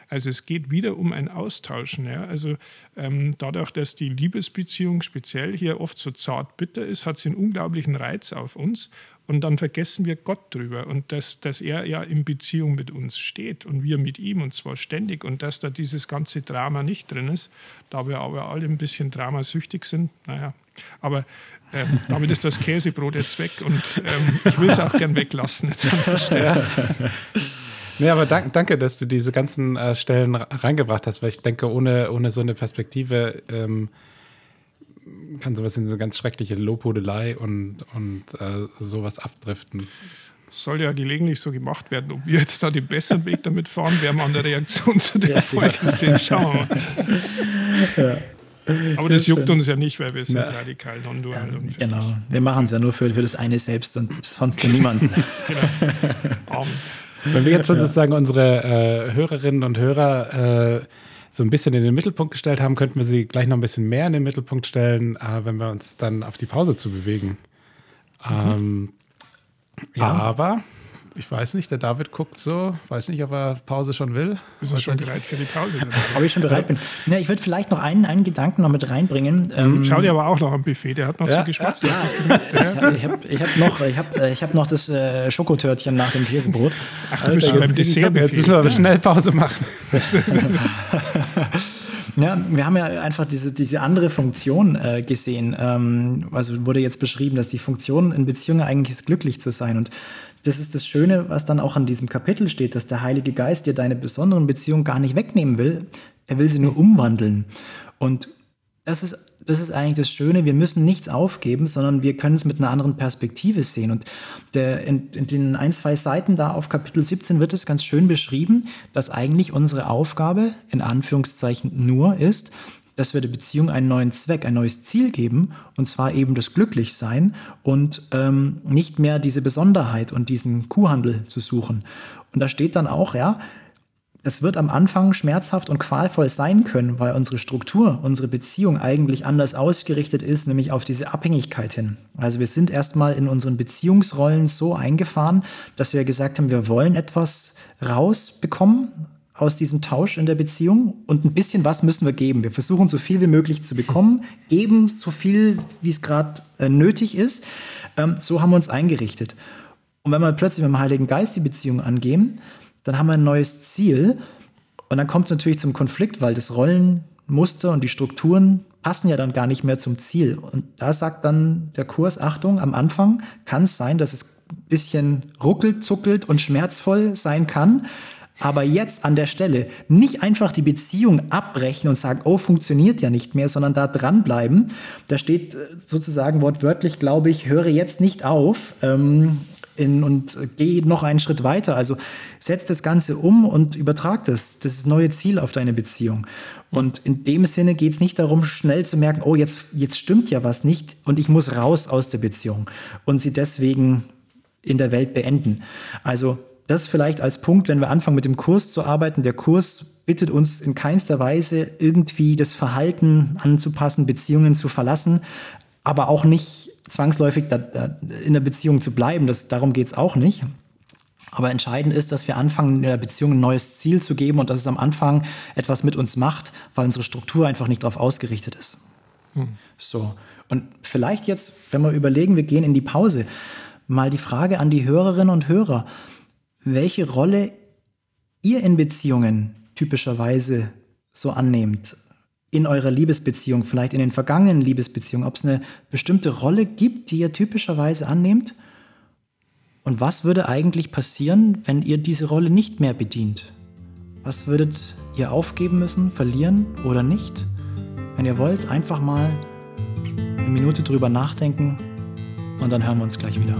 Also es geht wieder um ein Austauschen. Ja? Also ähm, dadurch, dass die Liebesbeziehung speziell hier oft so zart bitter ist, hat sie einen unglaublichen Reiz auf uns. Und dann vergessen wir Gott drüber und dass, dass er ja in Beziehung mit uns steht und wir mit ihm und zwar ständig und dass da dieses ganze Drama nicht drin ist, da wir aber alle ein bisschen dramasüchtig sind. Naja, aber ähm, damit ist das Käsebrot jetzt weg und ähm, ich will es auch gern weglassen jetzt an der Stelle. Nee, aber dank, danke, dass du diese ganzen äh, Stellen reingebracht hast, weil ich denke, ohne, ohne so eine Perspektive ähm, kann sowas in eine ganz schreckliche Lobhudelei und, und äh, sowas abdriften. Es soll ja gelegentlich so gemacht werden. Ob wir jetzt da den besseren Weg damit fahren, werden wir an der Reaktion zu der ja, Folge sehen. Schauen wir mal. Ja. Aber das juckt uns ja nicht, weil wir sind ja. radikal non-dual. Ja, genau, wir machen es ja nur für, für das eine selbst und sonst für niemanden. genau. Wenn wir jetzt sozusagen unsere äh, Hörerinnen und Hörer äh, so ein bisschen in den Mittelpunkt gestellt haben, könnten wir sie gleich noch ein bisschen mehr in den Mittelpunkt stellen, äh, wenn wir uns dann auf die Pause zu bewegen. Mhm. Ähm, ja. Aber ich weiß nicht, der David guckt so, weiß nicht, ob er Pause schon will. Ist er schon bereit für die Pause? ob ich schon bereit bin. Ja, ich würde vielleicht noch einen, einen Gedanken noch mit reinbringen. Ähm, Schau dir aber auch noch am Buffet, der hat noch ja, so geschmatzt. Ja, das ja, ich habe ich hab noch, ich hab, ich hab noch das äh, Schokotörtchen nach dem Käsebrot. Ach, du bist schon beim Dessert. Jetzt müssen wir schnell Pause machen. Ja, wir haben ja einfach diese, diese andere Funktion äh, gesehen. Ähm, also wurde jetzt beschrieben, dass die Funktion in Beziehungen eigentlich ist, glücklich zu sein. Und das ist das Schöne, was dann auch an diesem Kapitel steht, dass der Heilige Geist dir deine besonderen Beziehungen gar nicht wegnehmen will. Er will sie nur umwandeln. Und das ist, das ist eigentlich das Schöne. Wir müssen nichts aufgeben, sondern wir können es mit einer anderen Perspektive sehen. Und der, in, in, den ein, zwei Seiten da auf Kapitel 17 wird es ganz schön beschrieben, dass eigentlich unsere Aufgabe in Anführungszeichen nur ist, dass wir der Beziehung einen neuen Zweck, ein neues Ziel geben, und zwar eben das Glücklichsein und ähm, nicht mehr diese Besonderheit und diesen Kuhhandel zu suchen. Und da steht dann auch, ja, es wird am Anfang schmerzhaft und qualvoll sein können, weil unsere Struktur, unsere Beziehung eigentlich anders ausgerichtet ist, nämlich auf diese Abhängigkeit hin. Also wir sind erstmal in unseren Beziehungsrollen so eingefahren, dass wir gesagt haben, wir wollen etwas rausbekommen aus diesem Tausch in der Beziehung und ein bisschen was müssen wir geben. Wir versuchen so viel wie möglich zu bekommen, geben so viel, wie es gerade äh, nötig ist. Ähm, so haben wir uns eingerichtet. Und wenn wir plötzlich mit dem Heiligen Geist die Beziehung angehen, dann haben wir ein neues Ziel und dann kommt es natürlich zum Konflikt, weil das Rollenmuster und die Strukturen passen ja dann gar nicht mehr zum Ziel. Und da sagt dann der Kurs, Achtung, am Anfang kann es sein, dass es ein bisschen ruckelt, zuckelt und schmerzvoll sein kann. Aber jetzt an der Stelle nicht einfach die Beziehung abbrechen und sagen, oh, funktioniert ja nicht mehr, sondern da dranbleiben. Da steht äh, sozusagen wortwörtlich, glaube ich, höre jetzt nicht auf, ähm, in, und geh noch einen Schritt weiter. Also setz das Ganze um und übertrag das, das neue Ziel auf deine Beziehung. Und in dem Sinne geht es nicht darum, schnell zu merken, oh, jetzt, jetzt stimmt ja was nicht und ich muss raus aus der Beziehung und sie deswegen in der Welt beenden. Also das vielleicht als Punkt, wenn wir anfangen mit dem Kurs zu arbeiten. Der Kurs bittet uns in keinster Weise irgendwie das Verhalten anzupassen, Beziehungen zu verlassen, aber auch nicht zwangsläufig da, da in der Beziehung zu bleiben. Das, darum geht es auch nicht. Aber entscheidend ist, dass wir anfangen, in der Beziehung ein neues Ziel zu geben und dass es am Anfang etwas mit uns macht, weil unsere Struktur einfach nicht darauf ausgerichtet ist. Hm. So. Und vielleicht jetzt, wenn wir überlegen, wir gehen in die Pause, mal die Frage an die Hörerinnen und Hörer, welche Rolle ihr in Beziehungen typischerweise so annehmt in eurer Liebesbeziehung, vielleicht in den vergangenen Liebesbeziehungen, ob es eine bestimmte Rolle gibt, die ihr typischerweise annehmt? Und was würde eigentlich passieren, wenn ihr diese Rolle nicht mehr bedient? Was würdet ihr aufgeben müssen, verlieren oder nicht? Wenn ihr wollt, einfach mal eine Minute drüber nachdenken und dann hören wir uns gleich wieder.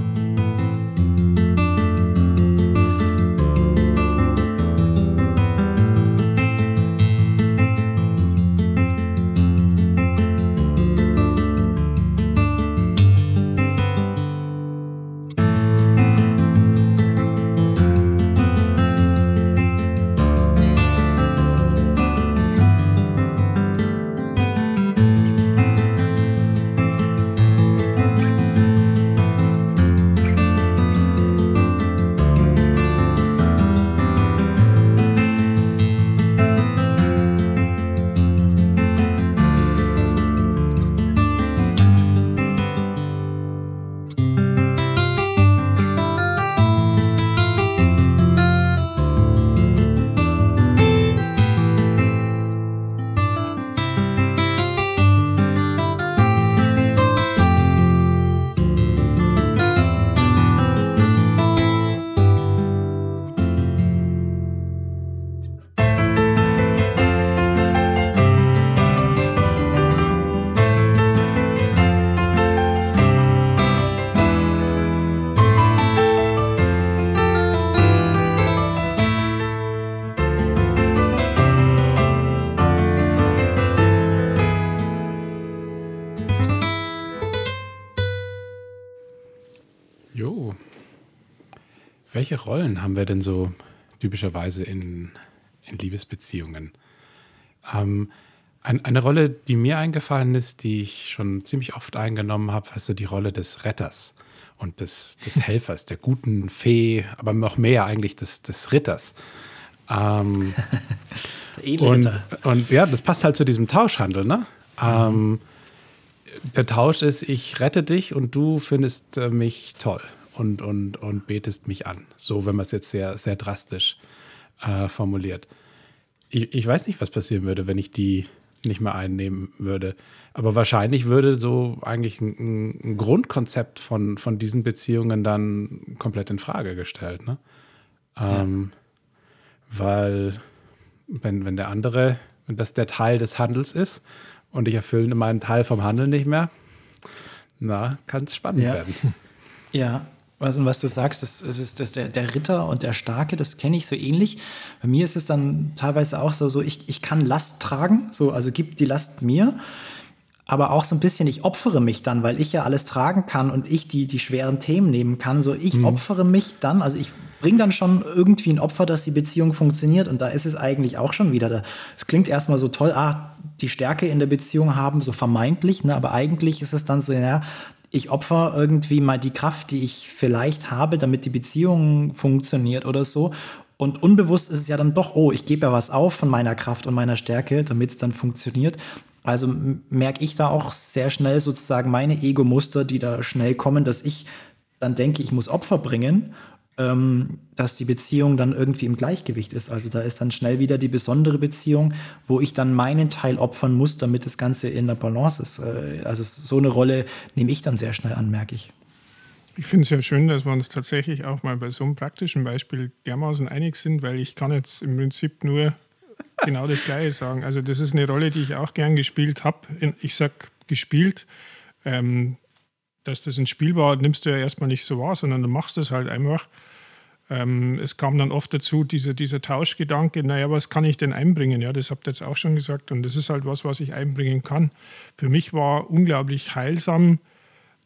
Welche Rollen haben wir denn so typischerweise in, in Liebesbeziehungen? Ähm, ein, eine Rolle, die mir eingefallen ist, die ich schon ziemlich oft eingenommen habe, ist so die Rolle des Retters und des, des Helfers, der guten Fee, aber noch mehr eigentlich des, des Ritters. Ähm, und, und ja, das passt halt zu diesem Tauschhandel, ne? Ähm, der Tausch ist, ich rette dich und du findest äh, mich toll und, und, und betest mich an. So, wenn man es jetzt sehr, sehr drastisch äh, formuliert. Ich, ich weiß nicht, was passieren würde, wenn ich die nicht mehr einnehmen würde. Aber wahrscheinlich würde so eigentlich ein, ein Grundkonzept von, von diesen Beziehungen dann komplett in Frage gestellt. Ne? Ähm, ja. Weil, wenn, wenn der andere, wenn das der Teil des Handels ist und ich erfülle meinen Teil vom Handeln nicht mehr, na, kann es spannend ja. werden. Ja, was, und was du sagst, das, das ist das der, der Ritter und der Starke, das kenne ich so ähnlich. Bei mir ist es dann teilweise auch so, so ich, ich kann Last tragen, so, also gib die Last mir aber auch so ein bisschen, ich opfere mich dann, weil ich ja alles tragen kann und ich die, die schweren Themen nehmen kann. So, ich mhm. opfere mich dann, also ich bringe dann schon irgendwie ein Opfer, dass die Beziehung funktioniert. Und da ist es eigentlich auch schon wieder. Es klingt erstmal so toll, ah, die Stärke in der Beziehung haben, so vermeintlich, ne? aber eigentlich ist es dann so, ja, ich opfer irgendwie mal die Kraft, die ich vielleicht habe, damit die Beziehung funktioniert oder so. Und unbewusst ist es ja dann doch, oh, ich gebe ja was auf von meiner Kraft und meiner Stärke, damit es dann funktioniert. Also merke ich da auch sehr schnell sozusagen meine Ego-Muster, die da schnell kommen, dass ich dann denke, ich muss Opfer bringen, ähm, dass die Beziehung dann irgendwie im Gleichgewicht ist. Also da ist dann schnell wieder die besondere Beziehung, wo ich dann meinen Teil opfern muss, damit das Ganze in der Balance ist. Äh, also so eine Rolle nehme ich dann sehr schnell an, merke ich. Ich finde es ja schön, dass wir uns tatsächlich auch mal bei so einem praktischen Beispiel dermaßen einig sind, weil ich kann jetzt im Prinzip nur genau das Gleiche sagen. Also das ist eine Rolle, die ich auch gern gespielt habe. Ich sage gespielt, ähm, dass das ein Spiel war, nimmst du ja erstmal nicht so wahr, sondern du machst es halt einfach. Ähm, es kam dann oft dazu, dieser, dieser Tauschgedanke, naja, was kann ich denn einbringen? Ja, das habt ihr jetzt auch schon gesagt und das ist halt was, was ich einbringen kann. Für mich war unglaublich heilsam,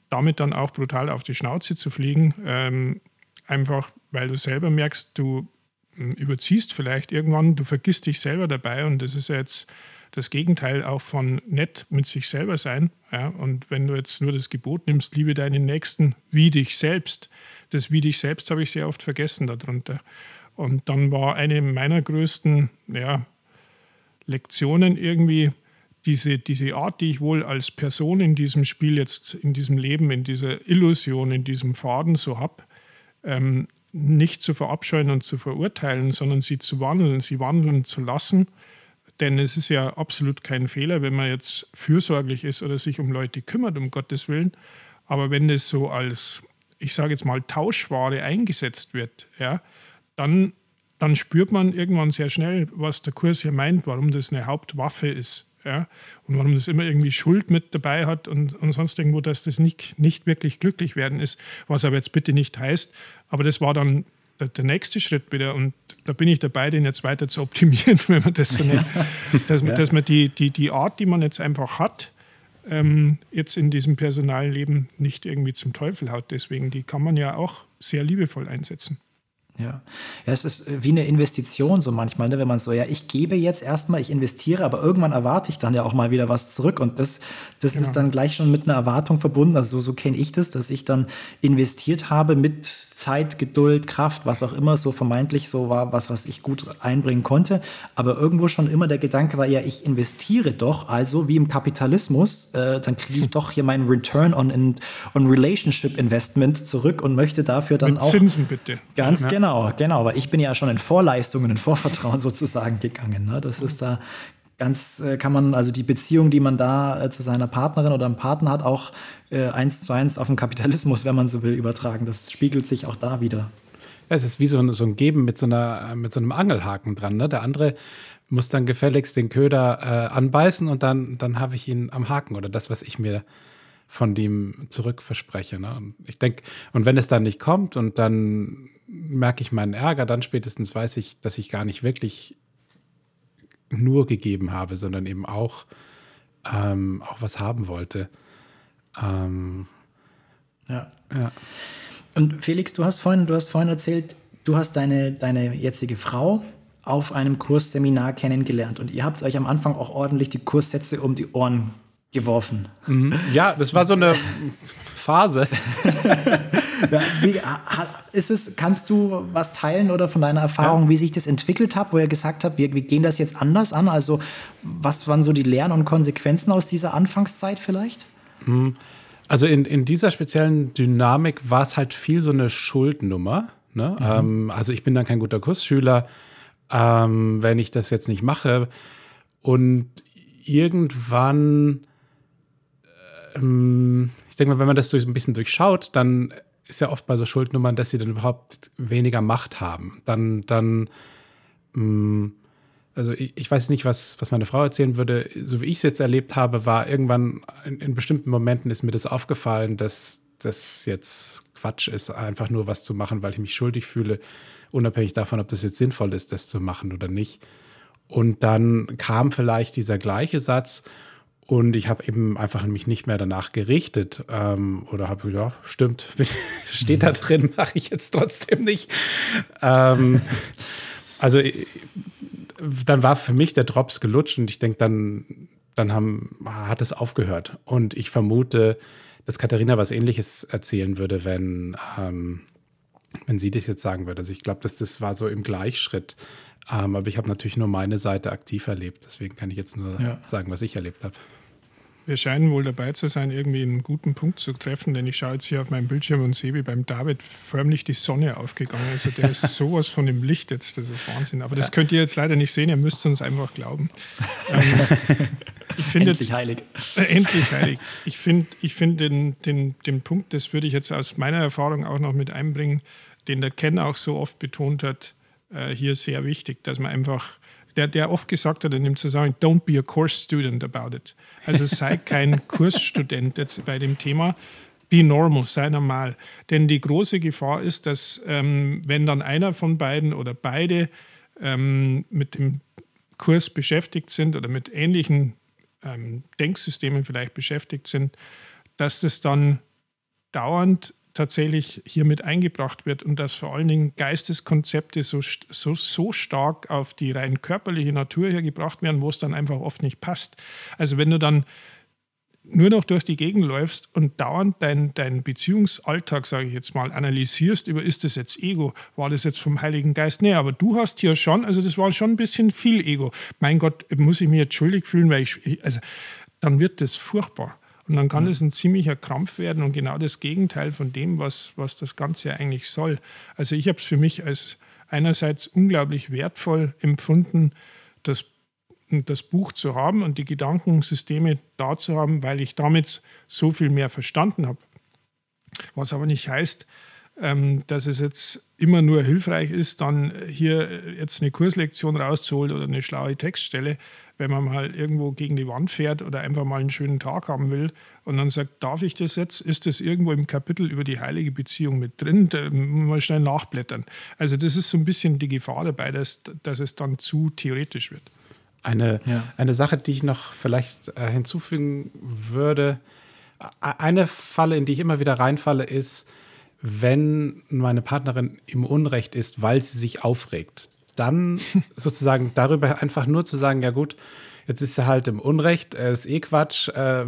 damit dann auch brutal auf die Schnauze zu fliegen. Ähm, einfach, weil du selber merkst, du überziehst vielleicht irgendwann, du vergisst dich selber dabei und das ist ja jetzt das Gegenteil auch von nett mit sich selber sein. Ja? Und wenn du jetzt nur das Gebot nimmst, liebe deinen Nächsten wie dich selbst, das wie dich selbst habe ich sehr oft vergessen darunter. Und dann war eine meiner größten ja, Lektionen irgendwie diese, diese Art, die ich wohl als Person in diesem Spiel jetzt, in diesem Leben, in dieser Illusion, in diesem Faden so habe, ähm, nicht zu verabscheuen und zu verurteilen, sondern sie zu wandeln, sie wandeln zu lassen. Denn es ist ja absolut kein Fehler, wenn man jetzt fürsorglich ist oder sich um Leute kümmert, um Gottes Willen. Aber wenn das so als, ich sage jetzt mal, Tauschware eingesetzt wird, ja, dann, dann spürt man irgendwann sehr schnell, was der Kurs hier meint, warum das eine Hauptwaffe ist. Ja, und warum das immer irgendwie Schuld mit dabei hat und, und sonst irgendwo, dass das nicht, nicht wirklich glücklich werden ist, was aber jetzt bitte nicht heißt. Aber das war dann der, der nächste Schritt wieder und da bin ich dabei, den jetzt weiter zu optimieren, wenn man das so nennt. Dass, ja. dass man die, die, die Art, die man jetzt einfach hat, ähm, jetzt in diesem Personalleben nicht irgendwie zum Teufel haut. Deswegen, die kann man ja auch sehr liebevoll einsetzen. Ja. ja, es ist äh, wie eine Investition so manchmal, ne? wenn man so, ja, ich gebe jetzt erstmal, ich investiere, aber irgendwann erwarte ich dann ja auch mal wieder was zurück und das, das genau. ist dann gleich schon mit einer Erwartung verbunden. Also so, so kenne ich das, dass ich dann investiert habe mit Zeit, Geduld, Kraft, was auch immer so vermeintlich so war, was, was ich gut einbringen konnte. Aber irgendwo schon immer der Gedanke war, ja, ich investiere doch, also wie im Kapitalismus, äh, dann kriege ich doch hier meinen Return on, on Relationship Investment zurück und möchte dafür dann mit auch. Zinsen bitte. Ganz ja. genau Genau, genau. Aber ich bin ja schon in Vorleistungen, in Vorvertrauen sozusagen gegangen. Ne? Das ist da ganz, äh, kann man, also die Beziehung, die man da äh, zu seiner Partnerin oder einem Partner hat, auch äh, eins zu eins auf den Kapitalismus, wenn man so will, übertragen. Das spiegelt sich auch da wieder. es ist wie so ein, so ein Geben mit so, einer, mit so einem Angelhaken dran. Ne? Der andere muss dann gefälligst den Köder äh, anbeißen und dann, dann habe ich ihn am Haken oder das, was ich mir von dem zurückverspreche. Ne? Und ich denke, und wenn es dann nicht kommt und dann merke ich meinen Ärger, dann spätestens weiß ich, dass ich gar nicht wirklich nur gegeben habe, sondern eben auch, ähm, auch was haben wollte. Ähm, ja. ja. Und Felix, du hast vorhin, du hast vorhin erzählt, du hast deine, deine jetzige Frau auf einem Kursseminar kennengelernt und ihr habt euch am Anfang auch ordentlich die Kurssätze um die Ohren geworfen. Mhm. Ja, das war so eine Phase. ja, wie, ist es, kannst du was teilen oder von deiner Erfahrung, ja. wie sich das entwickelt hat, wo ihr gesagt habt, wir, wir, gehen das jetzt anders an? Also, was waren so die Lehren und Konsequenzen aus dieser Anfangszeit vielleicht? Mhm. Also, in, in dieser speziellen Dynamik war es halt viel so eine Schuldnummer. Ne? Mhm. Ähm, also, ich bin dann kein guter Kursschüler, ähm, wenn ich das jetzt nicht mache. Und irgendwann ähm, denke mal, wenn man das so ein bisschen durchschaut, dann ist ja oft bei so Schuldnummern, dass sie dann überhaupt weniger Macht haben. Dann, dann, mh, mm, also ich, ich, weiß nicht, was, was meine Frau erzählen würde. So wie ich es jetzt erlebt habe, war irgendwann in, in bestimmten Momenten ist mir das aufgefallen, dass das jetzt Quatsch ist, einfach nur was zu machen, weil ich mich schuldig fühle, unabhängig davon, ob das jetzt sinnvoll ist, das zu machen oder nicht. Und dann kam vielleicht dieser gleiche Satz und ich habe eben einfach mich nicht mehr danach gerichtet ähm, oder habe ja, stimmt, steht da drin, mache ich jetzt trotzdem nicht. Ähm, also dann war für mich der Drops gelutscht und ich denke, dann, dann haben, hat es aufgehört. Und ich vermute, dass Katharina was Ähnliches erzählen würde, wenn, ähm, wenn sie das jetzt sagen würde. Also ich glaube, dass das war so im Gleichschritt. Ähm, aber ich habe natürlich nur meine Seite aktiv erlebt. Deswegen kann ich jetzt nur ja. sagen, was ich erlebt habe. Wir scheinen wohl dabei zu sein, irgendwie einen guten Punkt zu treffen, denn ich schaue jetzt hier auf meinem Bildschirm und sehe, wie beim David förmlich die Sonne aufgegangen ist. Also der ist sowas von dem Licht jetzt, das ist Wahnsinn. Aber das könnt ihr jetzt leider nicht sehen, ihr müsst uns einfach glauben. Ähm, ich finde endlich jetzt, heilig. Äh, endlich heilig. Ich finde ich find den, den, den Punkt, das würde ich jetzt aus meiner Erfahrung auch noch mit einbringen, den der Ken auch so oft betont hat, äh, hier sehr wichtig, dass man einfach der, der oft gesagt hat in dem Zusammenhang, don't be a course student about it. Also sei kein Kursstudent jetzt bei dem Thema. Be normal, sei normal. Denn die große Gefahr ist, dass ähm, wenn dann einer von beiden oder beide ähm, mit dem Kurs beschäftigt sind oder mit ähnlichen ähm, Denksystemen vielleicht beschäftigt sind, dass das dann dauernd tatsächlich hier mit eingebracht wird und dass vor allen Dingen Geisteskonzepte so, so, so stark auf die rein körperliche Natur hier gebracht werden, wo es dann einfach oft nicht passt. Also wenn du dann nur noch durch die Gegend läufst und dauernd deinen dein Beziehungsalltag, sage ich jetzt mal, analysierst über, ist das jetzt Ego, war das jetzt vom Heiligen Geist? Nee, aber du hast hier schon, also das war schon ein bisschen viel Ego. Mein Gott, muss ich mich jetzt schuldig fühlen, weil ich, also dann wird das furchtbar. Und dann kann es ein ziemlicher Krampf werden und genau das Gegenteil von dem, was, was das Ganze eigentlich soll. Also ich habe es für mich als einerseits unglaublich wertvoll empfunden, das, das Buch zu haben und die Gedankensysteme da zu haben, weil ich damit so viel mehr verstanden habe. Was aber nicht heißt, ähm, dass es jetzt immer nur hilfreich ist, dann hier jetzt eine Kurslektion rauszuholen oder eine schlaue Textstelle, wenn man mal irgendwo gegen die Wand fährt oder einfach mal einen schönen Tag haben will und dann sagt, darf ich das jetzt? Ist das irgendwo im Kapitel über die heilige Beziehung mit drin? Da mal schnell nachblättern. Also das ist so ein bisschen die Gefahr dabei, dass, dass es dann zu theoretisch wird. Eine, ja. eine Sache, die ich noch vielleicht äh, hinzufügen würde, eine Falle, in die ich immer wieder reinfalle, ist, wenn meine Partnerin im Unrecht ist, weil sie sich aufregt dann sozusagen darüber einfach nur zu sagen, ja gut, jetzt ist er halt im Unrecht, er ist eh Quatsch. Äh,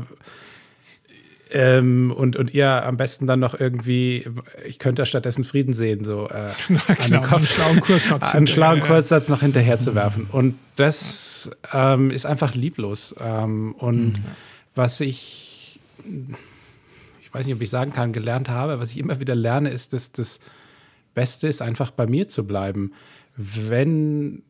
ähm, und, und ihr am besten dann noch irgendwie, ich könnte stattdessen Frieden sehen, so äh, klar, einen schlauen Kurssatz, einen schlauen Kurssatz noch hinterher zu werfen. Und das ähm, ist einfach lieblos. Ähm, und mhm. was ich, ich weiß nicht, ob ich sagen kann, gelernt habe, was ich immer wieder lerne, ist, dass das Beste ist, einfach bei mir zu bleiben wenn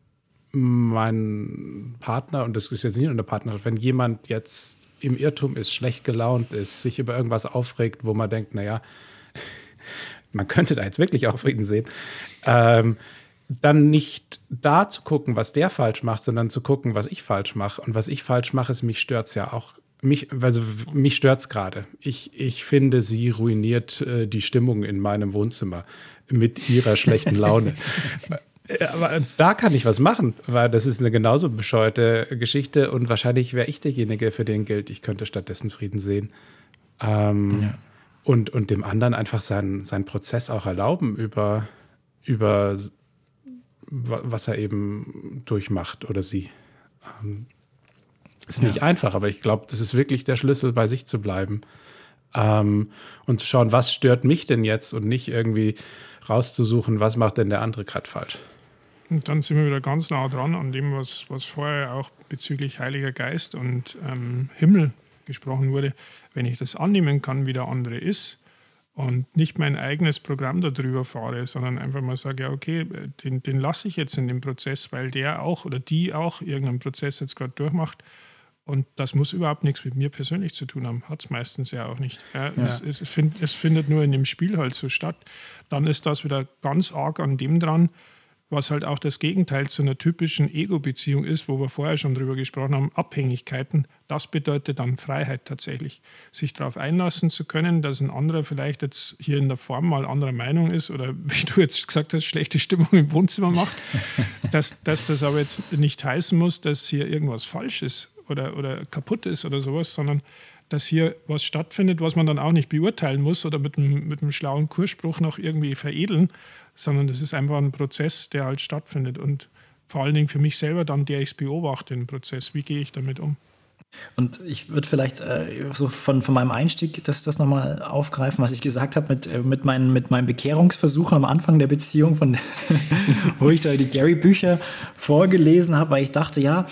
mein Partner, und das ist jetzt nicht nur eine Partnerschaft, wenn jemand jetzt im Irrtum ist, schlecht gelaunt ist, sich über irgendwas aufregt, wo man denkt, naja, man könnte da jetzt wirklich auch Frieden sehen, ähm, dann nicht da zu gucken, was der falsch macht, sondern zu gucken, was ich falsch mache. Und was ich falsch mache, ist, mich stört es ja auch. Mich, also mich stört es gerade. Ich, ich finde, sie ruiniert äh, die Stimmung in meinem Wohnzimmer mit ihrer schlechten Laune. Aber da kann ich was machen, weil das ist eine genauso bescheuerte Geschichte und wahrscheinlich wäre ich derjenige, für den gilt, ich könnte stattdessen Frieden sehen. Ähm, ja. und, und dem anderen einfach seinen, seinen Prozess auch erlauben über, über was er eben durchmacht oder sie. Ähm, ist nicht ja. einfach, aber ich glaube, das ist wirklich der Schlüssel, bei sich zu bleiben. Ähm, und zu schauen, was stört mich denn jetzt und nicht irgendwie rauszusuchen, was macht denn der andere gerade falsch. Und dann sind wir wieder ganz nah dran an dem, was, was vorher auch bezüglich Heiliger Geist und ähm, Himmel gesprochen wurde. Wenn ich das annehmen kann, wie der andere ist und nicht mein eigenes Programm darüber fahre, sondern einfach mal sage, ja, okay, den, den lasse ich jetzt in dem Prozess, weil der auch oder die auch irgendeinen Prozess jetzt gerade durchmacht. Und das muss überhaupt nichts mit mir persönlich zu tun haben. Hat es meistens ja auch nicht. Ja, ja. Es, es, find, es findet nur in dem Spiel halt so statt. Dann ist das wieder ganz arg an dem dran, was halt auch das Gegenteil zu einer typischen Ego-Beziehung ist, wo wir vorher schon drüber gesprochen haben, Abhängigkeiten. Das bedeutet dann Freiheit tatsächlich. Sich darauf einlassen zu können, dass ein anderer vielleicht jetzt hier in der Form mal anderer Meinung ist oder wie du jetzt gesagt hast, schlechte Stimmung im Wohnzimmer macht, dass, dass das aber jetzt nicht heißen muss, dass hier irgendwas falsch ist oder, oder kaputt ist oder sowas, sondern dass hier was stattfindet, was man dann auch nicht beurteilen muss oder mit einem, mit einem schlauen Kursspruch noch irgendwie veredeln, sondern das ist einfach ein Prozess, der halt stattfindet. Und vor allen Dingen für mich selber dann, der ich beobachte, den Prozess. Wie gehe ich damit um? Und ich würde vielleicht äh, so von, von meinem Einstieg das, das nochmal aufgreifen, was ich gesagt habe mit, äh, mit, meinen, mit meinen Bekehrungsversuchen am Anfang der Beziehung, von, wo ich da die Gary-Bücher vorgelesen habe, weil ich dachte, ja,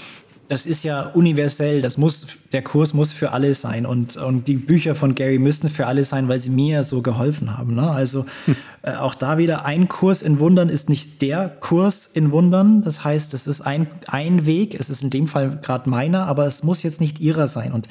das ist ja universell, das muss, der Kurs muss für alle sein und, und die Bücher von Gary müssen für alle sein, weil sie mir so geholfen haben. Ne? Also hm. äh, auch da wieder, ein Kurs in Wundern ist nicht der Kurs in Wundern. Das heißt, es ist ein, ein Weg, es ist in dem Fall gerade meiner, aber es muss jetzt nicht ihrer sein. Und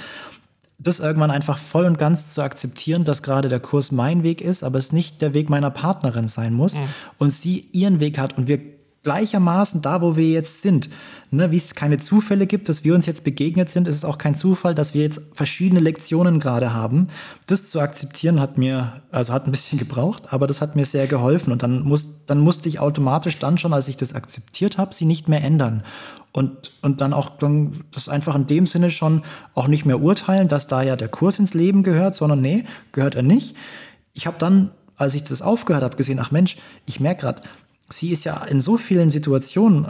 das irgendwann einfach voll und ganz zu akzeptieren, dass gerade der Kurs mein Weg ist, aber es nicht der Weg meiner Partnerin sein muss mhm. und sie ihren Weg hat und wir gleichermaßen da, wo wir jetzt sind. Ne, wie es keine Zufälle gibt, dass wir uns jetzt begegnet sind, ist es auch kein Zufall, dass wir jetzt verschiedene Lektionen gerade haben. Das zu akzeptieren hat mir, also hat ein bisschen gebraucht, aber das hat mir sehr geholfen. Und dann, muss, dann musste ich automatisch dann schon, als ich das akzeptiert habe, sie nicht mehr ändern. Und, und dann auch dann das einfach in dem Sinne schon auch nicht mehr urteilen, dass da ja der Kurs ins Leben gehört, sondern nee, gehört er nicht. Ich habe dann, als ich das aufgehört habe, gesehen, ach Mensch, ich merke gerade, sie ist ja in so vielen Situationen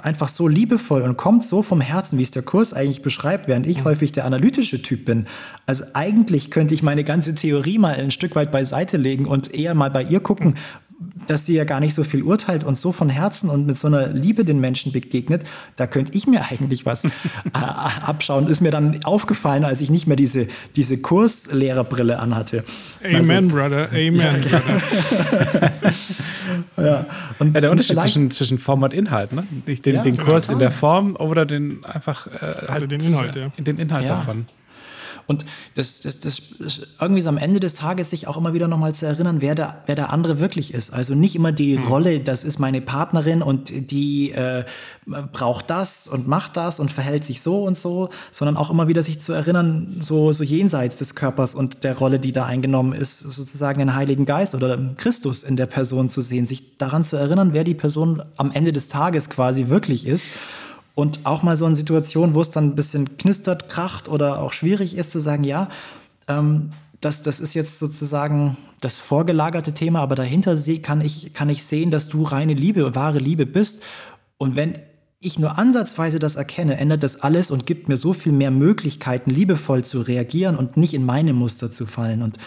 einfach so liebevoll und kommt so vom Herzen, wie es der Kurs eigentlich beschreibt, während ich häufig der analytische Typ bin. Also eigentlich könnte ich meine ganze Theorie mal ein Stück weit beiseite legen und eher mal bei ihr gucken, dass sie ja gar nicht so viel urteilt und so von Herzen und mit so einer Liebe den Menschen begegnet, da könnte ich mir eigentlich was äh, abschauen. Ist mir dann aufgefallen, als ich nicht mehr diese, diese Kurslehrerbrille anhatte. Amen, also, Brother, Amen, ja, Brother. ja, und ja, der Unterschied zwischen, zwischen Form und Inhalt, ne? Nicht den, ja, den Kurs total. in der Form oder den einfach äh, halt den Inhalt, ja. den Inhalt davon. Und das, das, das, irgendwie so am Ende des Tages sich auch immer wieder nochmal zu erinnern, wer der, wer der andere wirklich ist. Also nicht immer die mhm. Rolle, das ist meine Partnerin und die äh, braucht das und macht das und verhält sich so und so, sondern auch immer wieder sich zu erinnern, so, so jenseits des Körpers und der Rolle, die da eingenommen ist, sozusagen den Heiligen Geist oder Christus in der Person zu sehen, sich daran zu erinnern, wer die Person am Ende des Tages quasi wirklich ist und auch mal so in Situationen, wo es dann ein bisschen knistert, kracht oder auch schwierig ist, zu sagen, ja, ähm, das, das ist jetzt sozusagen das vorgelagerte Thema, aber dahinter kann ich, kann ich sehen, dass du reine Liebe, wahre Liebe bist. Und wenn ich nur ansatzweise das erkenne, ändert das alles und gibt mir so viel mehr Möglichkeiten, liebevoll zu reagieren und nicht in meine Muster zu fallen. Und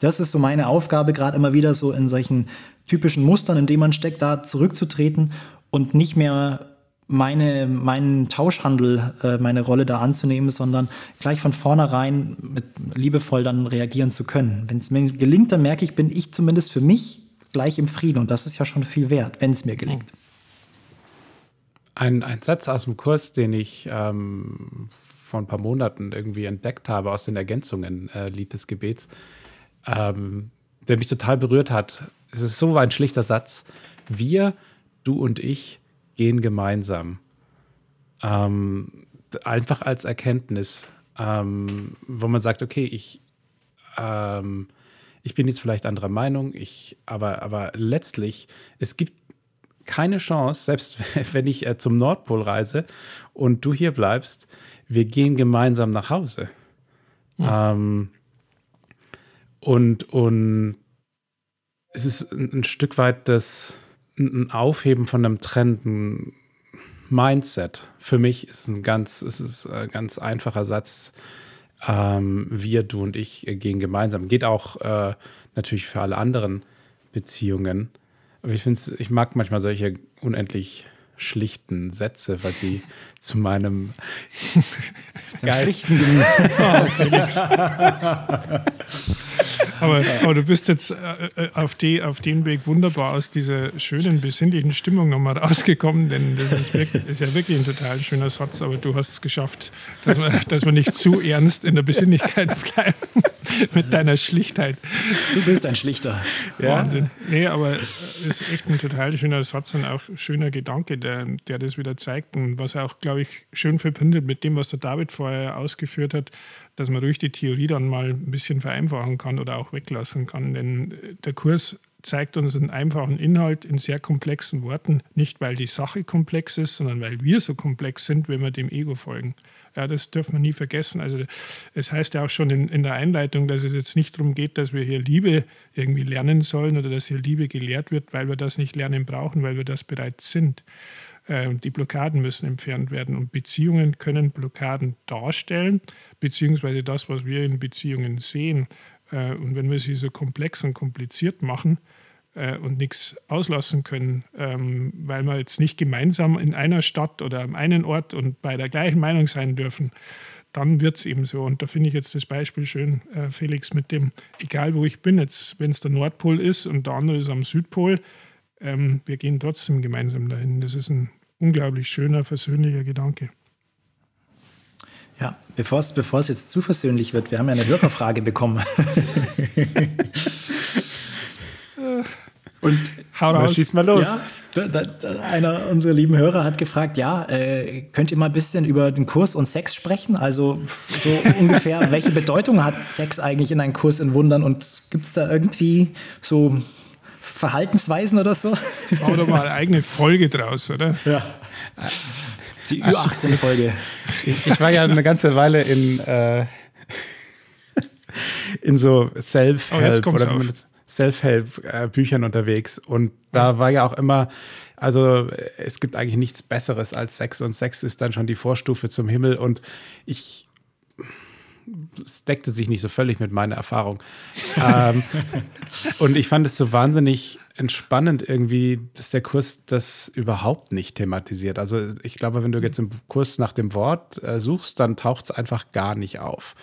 das ist so meine Aufgabe, gerade immer wieder so in solchen typischen Mustern, in denen man steckt, da zurückzutreten und nicht mehr meine, meinen Tauschhandel, äh, meine Rolle da anzunehmen, sondern gleich von vornherein mit liebevoll dann reagieren zu können. Wenn es mir gelingt, dann merke ich, bin ich zumindest für mich gleich im Frieden und das ist ja schon viel wert, wenn es mir gelingt. Ein, ein Satz aus dem Kurs, den ich ähm, vor ein paar Monaten irgendwie entdeckt habe aus den Ergänzungen äh, Lied des Gebets, ähm, der mich total berührt hat. Es ist so ein schlichter Satz. Wir, du und ich, gehen gemeinsam. Ähm, einfach als Erkenntnis, ähm, wo man sagt, okay, ich, ähm, ich bin jetzt vielleicht anderer Meinung, ich, aber, aber letztlich, es gibt keine Chance, selbst wenn ich äh, zum Nordpol reise und du hier bleibst, wir gehen gemeinsam nach Hause. Ja. Ähm, und, und es ist ein, ein Stück weit das, ein Aufheben von einem Trend, ein Mindset. Für mich ist ein ganz, es ist ein ganz einfacher Satz. Ähm, wir, du und ich gehen gemeinsam. Geht auch äh, natürlich für alle anderen Beziehungen. Aber ich finde ich mag manchmal solche unendlich schlichten Sätze, weil sie zu meinem Geist. oh, Felix. Aber, aber, du bist jetzt äh, äh, auf, die, auf dem Weg wunderbar aus dieser schönen, besinnlichen Stimmung nochmal rausgekommen, denn das ist, wirklich, ist, ja wirklich ein total schöner Satz, aber du hast es geschafft, dass wir, dass wir nicht zu ernst in der Besinnlichkeit bleiben. mit deiner Schlichtheit. Du bist ein Schlichter. Ja. Wahnsinn. Nee, aber es ist echt ein total schöner Satz und auch schöner Gedanke, der, der das wieder zeigt und was auch, glaube ich, schön verbindet mit dem, was der David vorher ausgeführt hat, dass man ruhig die Theorie dann mal ein bisschen vereinfachen kann oder auch weglassen kann. Denn der Kurs zeigt uns einen einfachen Inhalt in sehr komplexen Worten, nicht weil die Sache komplex ist, sondern weil wir so komplex sind, wenn wir dem Ego folgen. Ja, das dürfen wir nie vergessen. Also es heißt ja auch schon in, in der Einleitung, dass es jetzt nicht darum geht, dass wir hier Liebe irgendwie lernen sollen oder dass hier Liebe gelehrt wird, weil wir das nicht lernen brauchen, weil wir das bereits sind. Äh, die Blockaden müssen entfernt werden und Beziehungen können Blockaden darstellen, beziehungsweise das, was wir in Beziehungen sehen. Äh, und wenn wir sie so komplex und kompliziert machen, äh, und nichts auslassen können, ähm, weil wir jetzt nicht gemeinsam in einer Stadt oder am einen Ort und bei der gleichen Meinung sein dürfen, dann wird es eben so. Und da finde ich jetzt das Beispiel schön, Felix, mit dem, egal wo ich bin, jetzt wenn es der Nordpol ist und der andere ist am Südpol, ähm, wir gehen trotzdem gemeinsam dahin. Das ist ein unglaublich schöner, versöhnlicher Gedanke. Ja, bevor es, bevor es jetzt zu versöhnlich wird, wir haben ja eine Hörerfrage bekommen. Und hau raus. Schieß mal los. Ja, da, da, einer unserer lieben Hörer hat gefragt, ja, äh, könnt ihr mal ein bisschen über den Kurs und Sex sprechen? Also so ungefähr, welche Bedeutung hat Sex eigentlich in einem Kurs in Wundern und gibt es da irgendwie so Verhaltensweisen oder so? Machen wir mal eine eigene Folge draus, oder? Ja. Die Ü18-Folge. Ich, ich, war ja eine ganze Weile in, äh, in so Self-Help oh, oder Self-Help-Büchern unterwegs. Und da war ja auch immer, also es gibt eigentlich nichts Besseres als Sex und Sex ist dann schon die Vorstufe zum Himmel. Und ich, es deckte sich nicht so völlig mit meiner Erfahrung. ähm, und ich fand es so wahnsinnig entspannend irgendwie, dass der Kurs das überhaupt nicht thematisiert. Also ich glaube, wenn du jetzt im Kurs nach dem Wort äh, suchst, dann taucht es einfach gar nicht auf.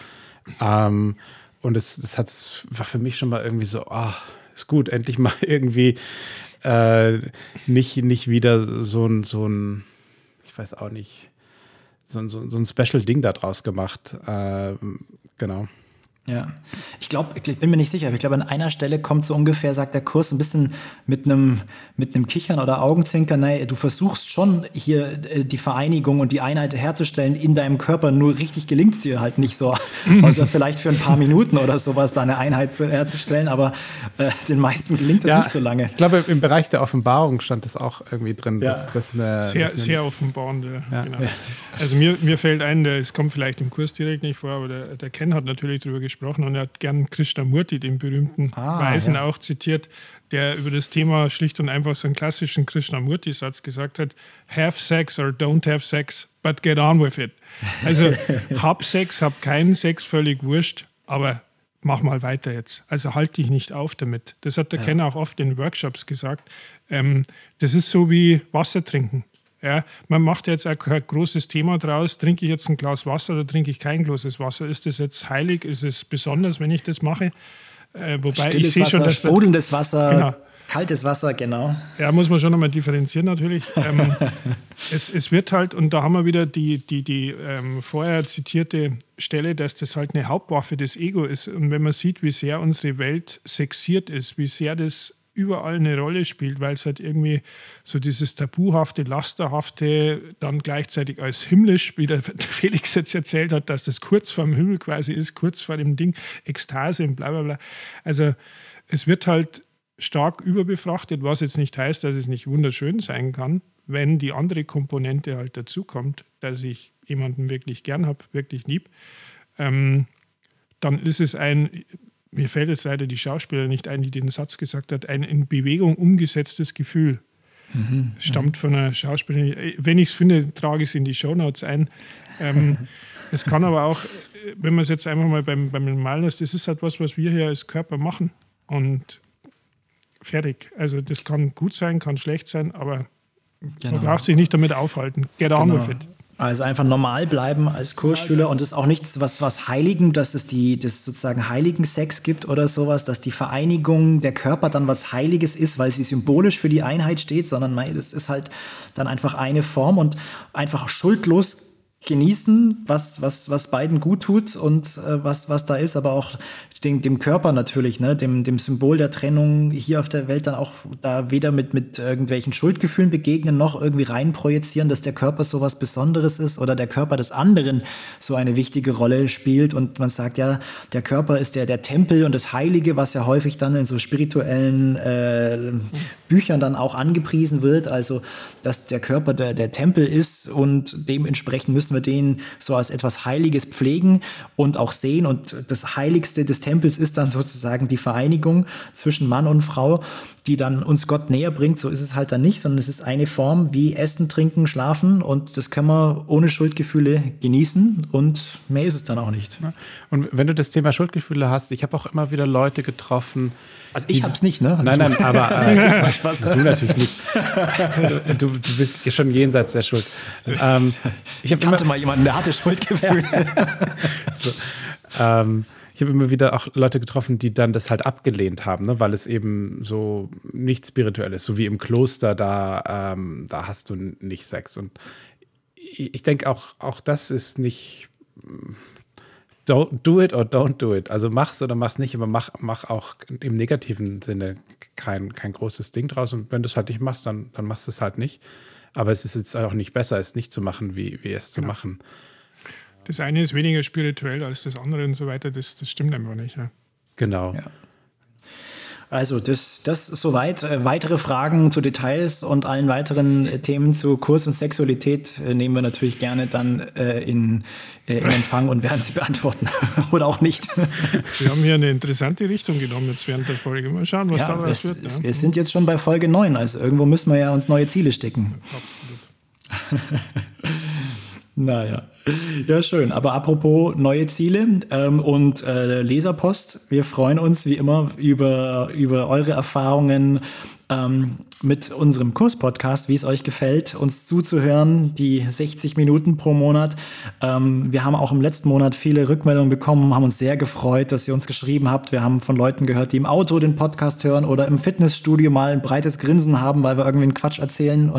Ähm, und es, es hat, war für mich schon mal irgendwie so, ah, ist gut, endlich mal irgendwie äh, nicht, nicht wieder so ein, so ein, ich weiß auch nicht, so, so, so ein Special-Ding daraus gemacht. Äh, genau. Ja, ich glaube, ich bin mir nicht sicher, aber ich glaube, an einer Stelle kommt so ungefähr, sagt der Kurs, ein bisschen mit einem mit einem Kichern oder Augenzwinkern, nein, du versuchst schon hier äh, die Vereinigung und die Einheit herzustellen in deinem Körper, nur richtig gelingt es dir halt nicht so. Also vielleicht für ein paar Minuten oder sowas da eine Einheit zu, herzustellen, aber äh, den meisten gelingt das ja, nicht so lange. Ich glaube, im Bereich der Offenbarung stand das auch irgendwie drin. Ja. Dass, dass eine, sehr, dass eine, sehr offenbarend, ja. Genau. Also mir, mir fällt ein, es kommt vielleicht im Kurs direkt nicht vor, aber der, der Ken hat natürlich darüber gesprochen, gesprochen und er hat gern Krishnamurti, den berühmten ah, Weisen, ja. auch zitiert, der über das Thema schlicht und einfach so einen klassischen Krishnamurti-Satz gesagt hat: Have sex or don't have sex, but get on with it. Also hab Sex, hab keinen Sex, völlig wurscht, aber mach mal weiter jetzt. Also halt dich nicht auf damit. Das hat der ja. Kenner auch oft in Workshops gesagt. Ähm, das ist so wie Wasser trinken. Ja, man macht jetzt kein großes Thema draus, trinke ich jetzt ein Glas Wasser oder trinke ich kein großes Wasser? Ist das jetzt heilig? Ist es besonders, wenn ich das mache? Äh, wobei Stilles ich sehe schon, dass sprudelndes Wasser, genau. kaltes Wasser, genau. Ja, muss man schon nochmal differenzieren natürlich. ähm, es, es, wird halt, und da haben wir wieder die, die, die ähm, vorher zitierte Stelle, dass das halt eine Hauptwaffe des Ego ist. Und wenn man sieht, wie sehr unsere Welt sexiert ist, wie sehr das überall eine Rolle spielt, weil es halt irgendwie so dieses tabuhafte, lasterhafte, dann gleichzeitig als himmlisch, wie der Felix jetzt erzählt hat, dass das kurz vor dem Himmel quasi ist, kurz vor dem Ding, Ekstase und bla bla bla. Also es wird halt stark überbefrachtet, was jetzt nicht heißt, dass es nicht wunderschön sein kann, wenn die andere Komponente halt dazukommt, dass ich jemanden wirklich gern habe, wirklich lieb. Ähm, dann ist es ein, mir fällt jetzt leider die Schauspieler nicht ein, die den Satz gesagt hat, ein in Bewegung umgesetztes Gefühl. Mhm, Stammt von einer Schauspielerin. Wenn ich es finde, trage ich es in die Shownotes ein. Ähm, es kann aber auch, wenn man es jetzt einfach mal beim, beim Malen ist, das ist halt was, was wir hier als Körper machen. Und fertig. Also das kann gut sein, kann schlecht sein, aber genau. man braucht sich nicht damit aufhalten. Get on genau. with it. Also einfach normal bleiben als Kursschüler und es ist auch nichts, was, was Heiligen, dass es die, das sozusagen heiligen Sex gibt oder sowas, dass die Vereinigung der Körper dann was Heiliges ist, weil sie symbolisch für die Einheit steht, sondern das ist halt dann einfach eine Form und einfach schuldlos genießen, was, was, was beiden gut tut und äh, was, was da ist, aber auch dem, dem Körper natürlich, ne, dem, dem Symbol der Trennung hier auf der Welt dann auch da weder mit, mit irgendwelchen Schuldgefühlen begegnen, noch irgendwie reinprojizieren, dass der Körper so was Besonderes ist oder der Körper des anderen so eine wichtige Rolle spielt. Und man sagt ja, der Körper ist der, der Tempel und das Heilige, was ja häufig dann in so spirituellen äh, Büchern dann auch angepriesen wird. Also, dass der Körper der, der Tempel ist und dementsprechend müssen wir den so als etwas Heiliges pflegen und auch sehen. Und das Heiligste des Tempels ist dann sozusagen die Vereinigung zwischen Mann und Frau, die dann uns Gott näher bringt. So ist es halt dann nicht, sondern es ist eine Form wie Essen, Trinken, Schlafen und das können wir ohne Schuldgefühle genießen und mehr ist es dann auch nicht. Und wenn du das Thema Schuldgefühle hast, ich habe auch immer wieder Leute getroffen. Also ich habe es nicht, ne? Nein, nein, aber äh, was, du natürlich nicht. Du, du, bist schon jenseits der Schuld. Ähm, ich habe kannte mal jemanden, der hatte Schuldgefühle. so, ähm, ich habe immer wieder auch Leute getroffen, die dann das halt abgelehnt haben, ne? weil es eben so nicht spirituell ist. So wie im Kloster, da, ähm, da hast du nicht Sex. Und ich, ich denke auch, auch das ist nicht don't do it or don't do it. Also mach's oder mach's nicht, aber mach, mach auch im negativen Sinne kein, kein großes Ding draus. Und wenn du es halt nicht machst, dann, dann machst du es halt nicht. Aber es ist jetzt auch nicht besser, es nicht zu machen, wie, wie es zu genau. machen. Das eine ist weniger spirituell als das andere und so weiter. Das, das stimmt einfach nicht. Ja. Genau. Ja. Also das, das soweit. Äh, weitere Fragen zu Details und allen weiteren äh, Themen zu Kurs und Sexualität äh, nehmen wir natürlich gerne dann in, in Empfang und werden sie beantworten. Oder auch nicht. Wir haben hier eine interessante Richtung genommen jetzt während der Folge. Mal schauen, was ja, daraus wird. Ja. Wir sind jetzt schon bei Folge 9, also irgendwo müssen wir ja uns neue Ziele stecken. Absolut. naja. Ja, schön. Aber apropos neue Ziele ähm, und äh, Leserpost, wir freuen uns wie immer über, über eure Erfahrungen ähm, mit unserem Kurspodcast, wie es euch gefällt, uns zuzuhören, die 60 Minuten pro Monat. Ähm, wir haben auch im letzten Monat viele Rückmeldungen bekommen, haben uns sehr gefreut, dass ihr uns geschrieben habt. Wir haben von Leuten gehört, die im Auto den Podcast hören oder im Fitnessstudio mal ein breites Grinsen haben, weil wir irgendwie einen Quatsch erzählen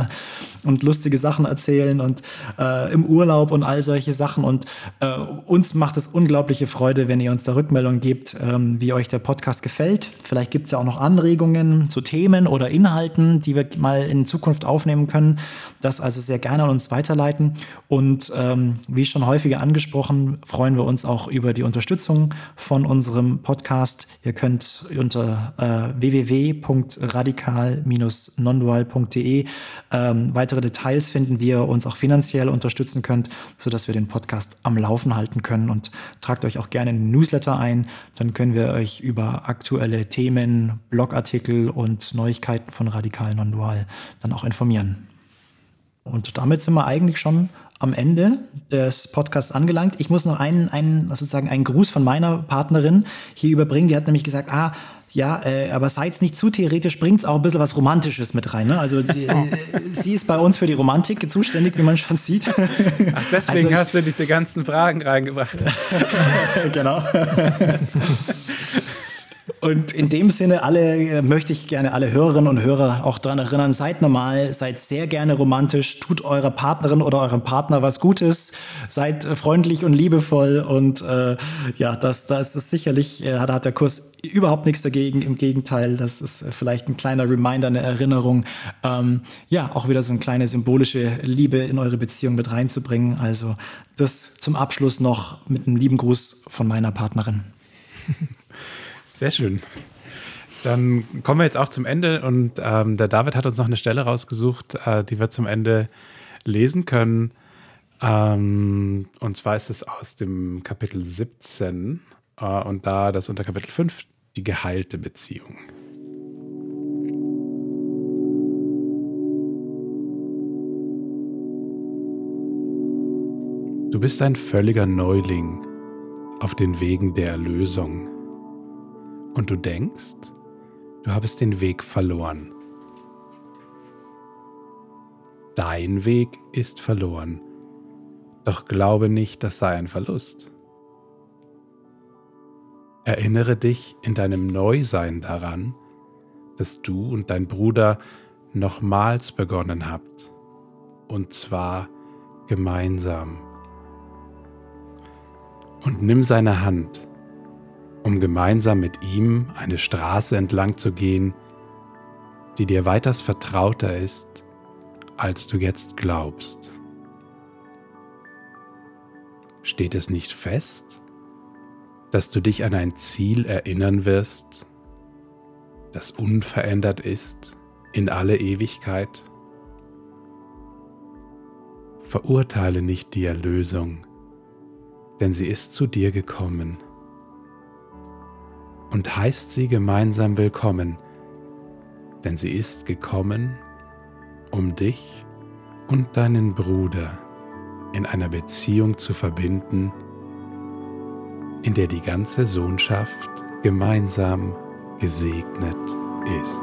und lustige Sachen erzählen und äh, im Urlaub und all solche Sachen. Und äh, uns macht es unglaubliche Freude, wenn ihr uns da Rückmeldungen gebt, ähm, wie euch der Podcast gefällt. Vielleicht gibt es ja auch noch Anregungen zu Themen oder Inhalten, die wir mal in Zukunft aufnehmen können. Das also sehr gerne an uns weiterleiten. Und ähm, wie schon häufiger angesprochen, freuen wir uns auch über die Unterstützung von unserem Podcast. Ihr könnt unter äh, www.radikal-nondual.de ähm, weitere Details finden, wie ihr uns auch finanziell unterstützen könnt, sodass wir den Podcast am Laufen halten können. Und tragt euch auch gerne in den Newsletter ein. Dann können wir euch über aktuelle Themen, Blogartikel und Neuigkeiten von Radikal Nondual dann auch informieren. Und damit sind wir eigentlich schon am Ende des Podcasts angelangt. Ich muss noch einen, einen, sozusagen einen Gruß von meiner Partnerin hier überbringen. Die hat nämlich gesagt, ah, ja, äh, aber seid nicht zu theoretisch, bringt es auch ein bisschen was Romantisches mit rein. Ne? Also sie, sie, ist bei uns für die Romantik zuständig, wie man schon sieht. Ach, deswegen also, hast du diese ganzen Fragen reingebracht. genau. Und in dem Sinne alle äh, möchte ich gerne alle Hörerinnen und Hörer auch daran erinnern, seid normal, seid sehr gerne romantisch, tut eurer Partnerin oder eurem Partner was Gutes, seid freundlich und liebevoll und äh, ja, das, das ist sicherlich, äh, hat, hat der Kurs überhaupt nichts dagegen, im Gegenteil, das ist vielleicht ein kleiner Reminder, eine Erinnerung, ähm, ja, auch wieder so eine kleine symbolische Liebe in eure Beziehung mit reinzubringen. Also das zum Abschluss noch mit einem lieben Gruß von meiner Partnerin. Sehr schön. Dann kommen wir jetzt auch zum Ende und ähm, der David hat uns noch eine Stelle rausgesucht, äh, die wir zum Ende lesen können. Ähm, und zwar ist es aus dem Kapitel 17 äh, und da das unter Kapitel 5 die geheilte Beziehung. Du bist ein völliger Neuling auf den Wegen der Erlösung und du denkst, du habest den Weg verloren. Dein Weg ist verloren, doch glaube nicht, das sei ein Verlust. Erinnere dich in deinem Neusein daran, dass du und dein Bruder nochmals begonnen habt, und zwar gemeinsam und nimm seine Hand, um gemeinsam mit ihm eine Straße entlang zu gehen, die dir weiters vertrauter ist, als du jetzt glaubst. Steht es nicht fest, dass du dich an ein Ziel erinnern wirst, das unverändert ist in alle Ewigkeit? Verurteile nicht die Erlösung, denn sie ist zu dir gekommen. Und heißt sie gemeinsam willkommen, denn sie ist gekommen, um dich und deinen Bruder in einer Beziehung zu verbinden, in der die ganze Sohnschaft gemeinsam gesegnet ist.